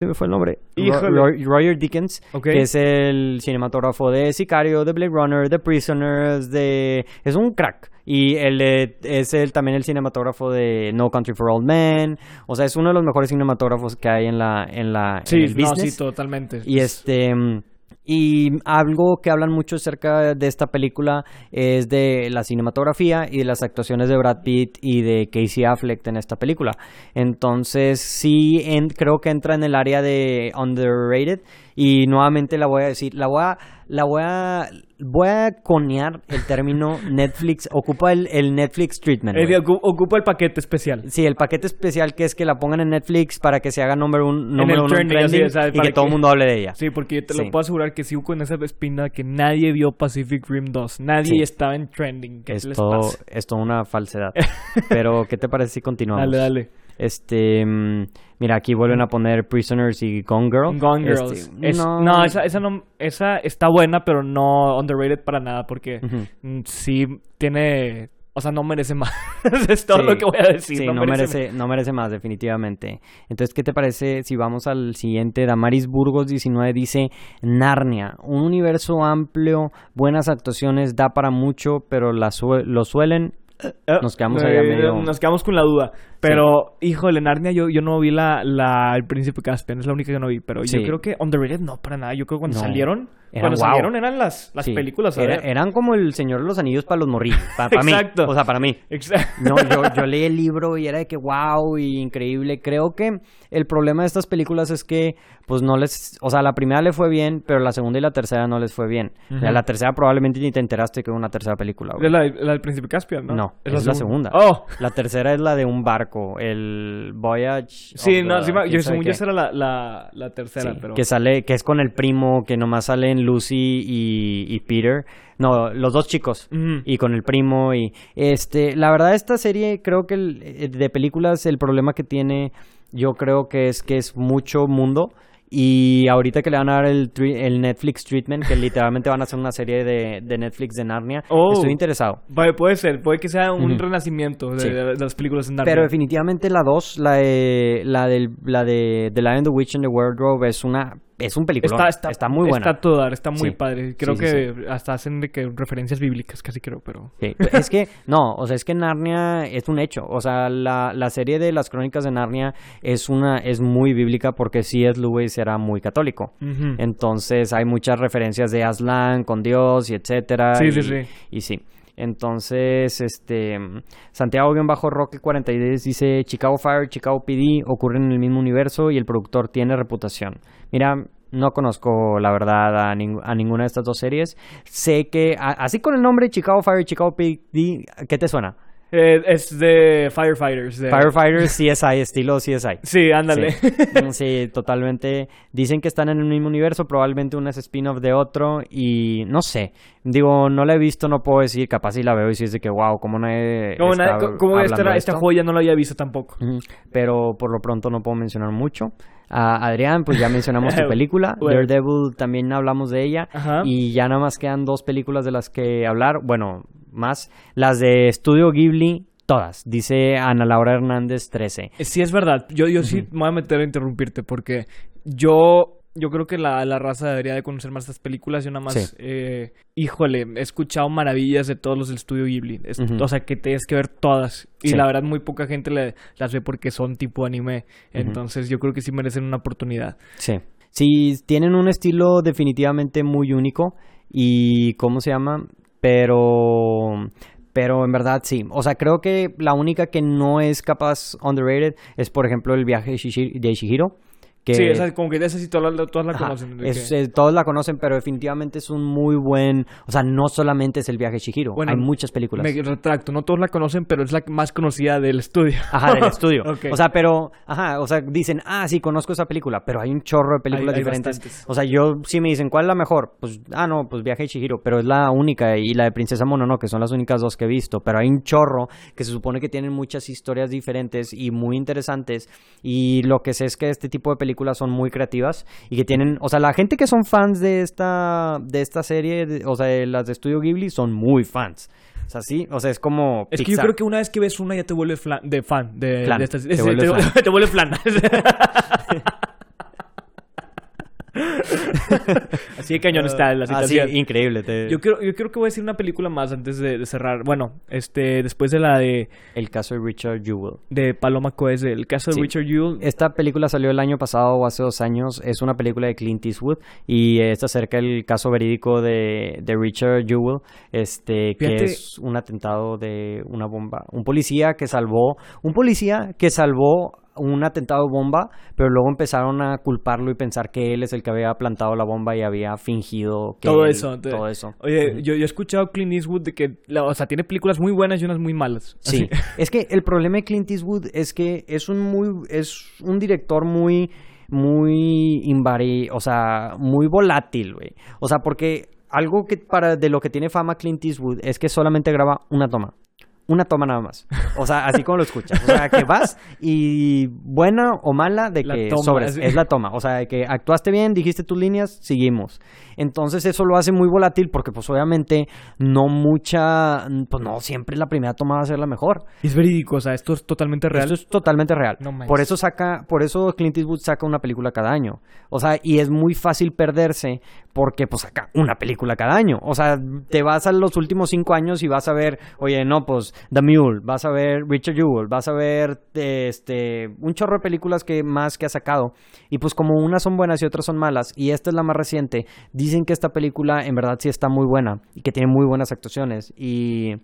se me fue el nombre. Híjole. Ro- Roger Dickens, Ok. que es el cinematógrafo de Sicario, de Blade Runner, de Prisoners, de... Es un crack. Y él es el, también el cinematógrafo de No Country for Old Men. O sea, es uno de los mejores cinematógrafos que hay en la en la en Sí, no, sí, totalmente. Y este mm, y algo que hablan mucho acerca de esta película es de la cinematografía y de las actuaciones de Brad Pitt y de Casey Affleck en esta película. Entonces sí creo que entra en el área de underrated y nuevamente la voy a decir, la voy a la voy a voy a conear el término Netflix, ocupa el, el Netflix treatment. Eh, ocupa el paquete especial. Sí, el paquete especial que es que la pongan en Netflix para que se haga número un, número uno en trending, así, trending y para que todo el que- mundo hable de ella. Sí, porque yo te Sí. lo puedo asegurar que sigo con esa espina que nadie vio Pacific Rim 2. Nadie Sí. estaba en trending. ¿Qué es les todo, es toda una falsedad. Pero, ¿qué te parece si continuamos? Dale, dale. Este, mm, mira, aquí vuelven a poner Prisoners y Gone Girl. Gone Girls. Este, Es- no, esa, esa no, esa está buena, pero no underrated para nada, porque mm, sí tiene, o sea, no merece más. es todo Sí, lo que voy a decir. sí, no, merece, no merece más, definitivamente. Entonces, ¿qué te parece si vamos al siguiente? Damaris Burgos 19 dice Narnia, un universo amplio, buenas actuaciones, da para mucho, pero la sue- lo suelen Nos quedamos eh, medio- Nos quedamos con la duda. Pero, híjole, Narnia, yo, yo no vi la, la El Príncipe Caspian, es la única que no vi. Pero Sí. yo creo que underrated no, para nada. Yo creo que cuando No. salieron, Eran cuando wow. salieron eran las, las Sí. películas. a Era- ver. eran como el Señor de los Anillos para los morrillos, para, mí. Exacto. O sea, para mí. Exacto. No, yo, yo leí el libro y era de que wow y increíble. Creo que el problema de estas películas es que, pues no les, o sea, la primera le fue bien, pero la segunda y la tercera no les fue bien. La tercera probablemente ni te enteraste que era una tercera película. güey. La, la del Príncipe Caspian, ¿no? No, es la segunda. Oh, La tercera es la de un barco, el Voyage. sí, no, the- sí, yo, según yo esa era la, tercera, Sí, pero... que sale, que es con el primo, que nomás Lucy y, y Peter. No, los dos chicos. Y con el primo y este, la verdad esta serie creo que el- eh, de películas el problema que tiene yo creo que es que es mucho mundo Y ahorita que le van a dar el, el Netflix treatment, que literalmente van a hacer una serie de, de Netflix de Narnia, Oh. estoy interesado. Puede, puede ser, puede que sea un renacimiento de, Sí. de- de las películas en Narnia. Pero definitivamente la 2, la de, la, del, la de The Lion, the Witch and the Wardrobe, es una es un película. Está, muy buena. Está a todo dar, está muy Sí. padre. Creo Sí, sí, que hasta hacen de que referencias bíblicas, casi creo, pero... Sí, Es que, no, o sea, es que Narnia es un hecho. O sea, la, la serie de las crónicas de Narnia es una, es muy bíblica porque C.S. Lewis era muy católico. Entonces hay muchas referencias de Aslan con Dios y etcétera. Sí, y, sí, sí. Y sí. Entonces, este Santiago-Roque 46 dice Chicago Fire, Chicago PD ocurren en el mismo universo y el productor tiene reputación. Mira, no conozco la verdad a, ning- a ninguna de estas dos series. Sé que, así con el nombre Chicago Fire, Chicago PD, ¿qué te suena? Eh, es de Firefighters. de- Firefighters, CSI, estilo CSI. Sí, ándale. Sí. Mm, Sí, totalmente. Dicen que están en el mismo universo, probablemente uno es spin-off de otro y no sé. Digo, no la he visto, no puedo decir, capaz si la veo y si es de que wow, como no he Como, está como esta, esta joya no la había visto tampoco. Pero por lo pronto no puedo mencionar mucho. A Adrián, pues ya mencionamos tu película. Bueno. Daredevil también hablamos de ella. Ajá. Y ya nada más quedan dos películas de las que hablar. Bueno, más. Las de Estudio Ghibli, todas. Dice Ana Laura Hernández 13. Eh, Sí, es verdad. Yo, yo sí me voy a meter a interrumpirte porque yo, yo creo que la, la raza debería de conocer más estas películas. Yo nada más, Sí. eh, híjole, he escuchado maravillas de todos los del estudio Ghibli. Es-. O sea, que tienes que ver todas. Y Sí. la verdad, muy poca gente le- las ve porque son tipo anime. Entonces, yo creo que sí merecen una oportunidad. Sí. Sí, tienen un estilo definitivamente muy único. Y, ¿cómo se llama? Pero... Pero en verdad sí. O sea, creo que la única que no es capaz underrated es, por ejemplo, el viaje de Shihiro. Que, Sí, esa, como que de esa sí todas, la- todas la conocen. es- que- eh, todos la conocen, pero definitivamente es un muy buen... O sea, no solamente es el viaje de Shihiro. Bueno, Hay muchas películas. Me retracto, no todos la conocen, pero es la más conocida del estudio. Ajá, del estudio. Ok. O sea, pero, ajá, o sea, dicen, ah, sí, conozco esa película, pero hay un chorro de películas Hay- hay diferentes. bastantes. O sea, yo, si me dicen, ¿cuál es la mejor? Pues, ah, no, pues Viaje de Chihiro, pero es la única, y la de Princesa Mononoke, son las únicas dos que he visto, pero hay un chorro que se supone que tienen muchas historias diferentes y muy interesantes, y lo que sé es que este tipo de películas son muy creativas y que tienen, o sea, la gente que son fans de esta, de esta serie, de- o sea, de las de Estudio Ghibli, son muy fans. O sea, sí, o sea, es como... Es que yo creo que una vez que ves una ya te vuelves flan- de fan de, de estas. Te te, vuelves flan. Así de cañón está la Ah, sí, situación. increíble. te- Yo creo, yo creo que voy a decir una película más antes de, de cerrar. Bueno, este, después de la de, El caso de Richard Jewell. de Paloma Coes, el caso de Sí. Richard Jewell. Esta película salió el año pasado o hace dos años. Es una película de Clint Eastwood y es acerca del caso verídico de, de Richard Jewell, este, que es un atentado de una bomba. Un policía que salvó, un policía que salvó un atentado de bomba, pero luego empezaron a culparlo y pensar que él es el que había plantado la bomba y había fingido que todo él- eso. te- todo eso. Oye, yo, yo he escuchado a Clint Eastwood de que, la- o sea, tiene películas muy buenas y unas muy malas. Sí, Así. es que el problema de Clint Eastwood es que es un muy es un director muy muy invari, o sea, muy volátil, güey. O sea, porque algo que para de lo que tiene fama Clint Eastwood es que solamente graba una toma. Una toma nada más. O sea, así como lo escuchas. O sea, que vas y buena o mala de La que toma, sobres. sí. Es la toma. O sea, de que actuaste bien, dijiste tus líneas, seguimos. Entonces eso lo hace muy volátil porque pues obviamente no mucha, pues no siempre la primera toma va a ser la mejor. Es verídico, o sea, esto es totalmente real. Esto es totalmente real. No por eso saca, por eso Clint Eastwood saca una película cada año. O sea, y es muy fácil perderse porque pues saca una película cada año. O sea, te vas a los últimos cinco años y vas a ver, oye, no, pues The Mule, vas a ver Richard Jewell, vas a ver este un chorro de películas que más que ha sacado. Y pues como unas son buenas y otras son malas, y esta es la más reciente, dicen que esta película en verdad sí está muy buena y que tiene muy buenas actuaciones. Y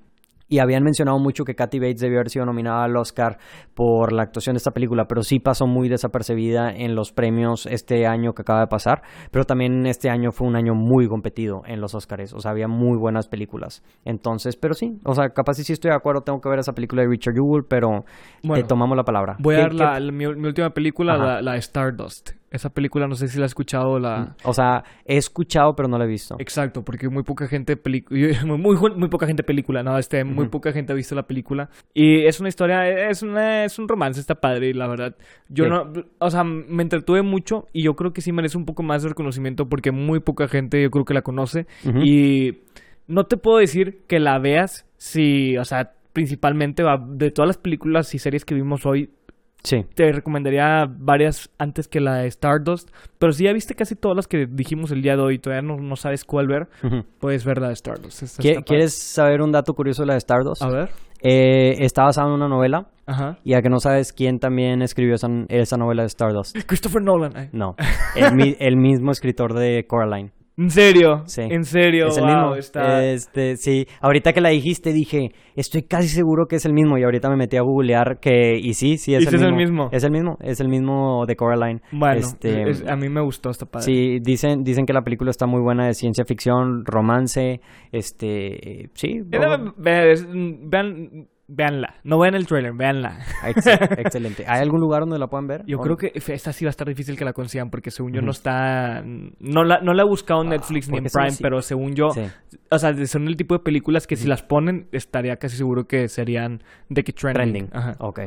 y habían mencionado mucho que Kathy Bates debió haber sido nominada al Oscar por la actuación de esta película, pero sí pasó muy desapercibida en los premios este año que acaba de pasar. Pero también este año fue un año muy competido en los Oscars, o sea, había muy buenas películas. Entonces, pero sí, o sea, capaz sí, sí estoy de acuerdo, tengo que ver esa película de Richard Jewell, pero Bueno, te tomamos la palabra. Voy a ¿Qué- dar la, la- mi, mi última película, la Stardust. Esa película no sé si la has escuchado la... O sea, he escuchado, pero no la he visto. Exacto, porque muy poca gente película, muy, muy, muy poca gente película, no, este, muy poca gente ha visto la película y es una historia, es una, es un romance, está padre, la verdad. Yo Sí. no, o sea, me entretuve mucho y yo creo que sí merece un poco más de reconocimiento porque muy poca gente yo creo que la conoce y no te puedo decir que la veas si, o sea, principalmente de todas las películas y series que vimos hoy, Sí. te recomendaría varias antes que la de Stardust. Pero si ya viste casi todas las que dijimos el día de hoy y todavía no, no sabes cuál ver, puedes ver la de Stardust. Esta ¿Qui- está padre. ¿Quieres saber un dato curioso de la de Stardust? A ver. Eh, está basado en una novela. Ajá. Y a que no sabes quién también escribió esa, esa novela de Stardust. Christopher Nolan. No. El mismo escritor de Coraline. ¿En serio? Sí. ¿En serio? es el Wow, mismo. está- Este, sí. Ahorita que la dijiste dije, estoy casi seguro que es el mismo. Y ahorita me metí a googlear que... Y sí, sí es, ¿Y sí el, es el mismo. mismo? Es el mismo. Es el mismo de Coraline. Bueno, Este, es- a mí me gustó, está padre. Sí, dicen, dicen que la película está muy buena de ciencia ficción, romance, este, sí. Vean, veanla. No vean el trailer, veanla. Ex- excelente. ¿Hay algún lugar donde la puedan ver? Yo ¿O- creo que esta sí va a estar difícil que la consigan porque según yo no está... No la, no la he buscado en Netflix ni ¿por en Prime, pero según yo... Sí. O sea, son el tipo de películas que si las ponen estaría casi seguro que serían de que trending. Trending. Ajá. Ok.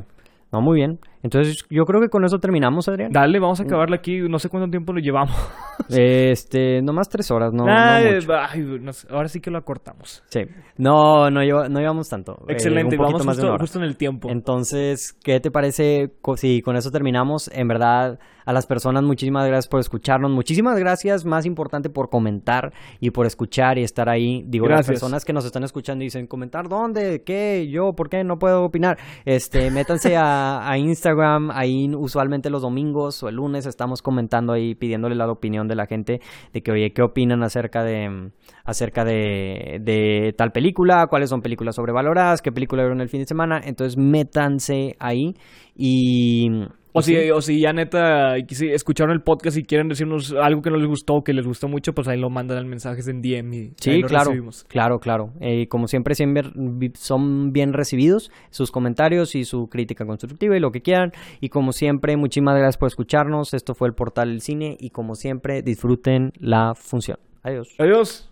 No, muy bien. Entonces, yo creo que con eso terminamos, Adrián. Dale, vamos a acabarla aquí. No sé cuánto tiempo lo llevamos. Este, nomás tres horas, no, no mucho. ay, no sé, ahora sí que lo acortamos. Sí. No, no, lleva- no llevamos tanto. Eh, Excelente, un vamos más de justo, una hora. justo en el tiempo. Entonces, ¿qué te parece si con eso terminamos? En verdad, a las personas muchísimas gracias por escucharnos, muchísimas gracias, más importante, por comentar y por escuchar y estar ahí. Digo, las personas que nos están escuchando y dicen, comentar dónde, qué, yo, por qué, no puedo opinar. Este, métanse a, a Instagram, ahí usualmente los domingos o el lunes estamos comentando ahí, pidiéndole la opinión de la gente de que, oye, ¿qué opinan acerca de acerca de, de tal película? ¿Cuáles son películas sobrevaloradas? ¿Qué película vieron el fin de semana? Entonces, métanse ahí y... O y si, sí, o si ya neta si escucharon el podcast y quieren decirnos algo que no les gustó o que les gustó mucho, pues ahí lo mandan al mensajes en DM y ahí Sí, lo claro, recibimos. claro, claro. Eh, como siempre, siempre son bien recibidos sus comentarios y su crítica constructiva y lo que quieran. Y como siempre, muchísimas gracias por escucharnos. Esto fue el Portal del Cine y como siempre, disfruten la función. Adiós. Adiós.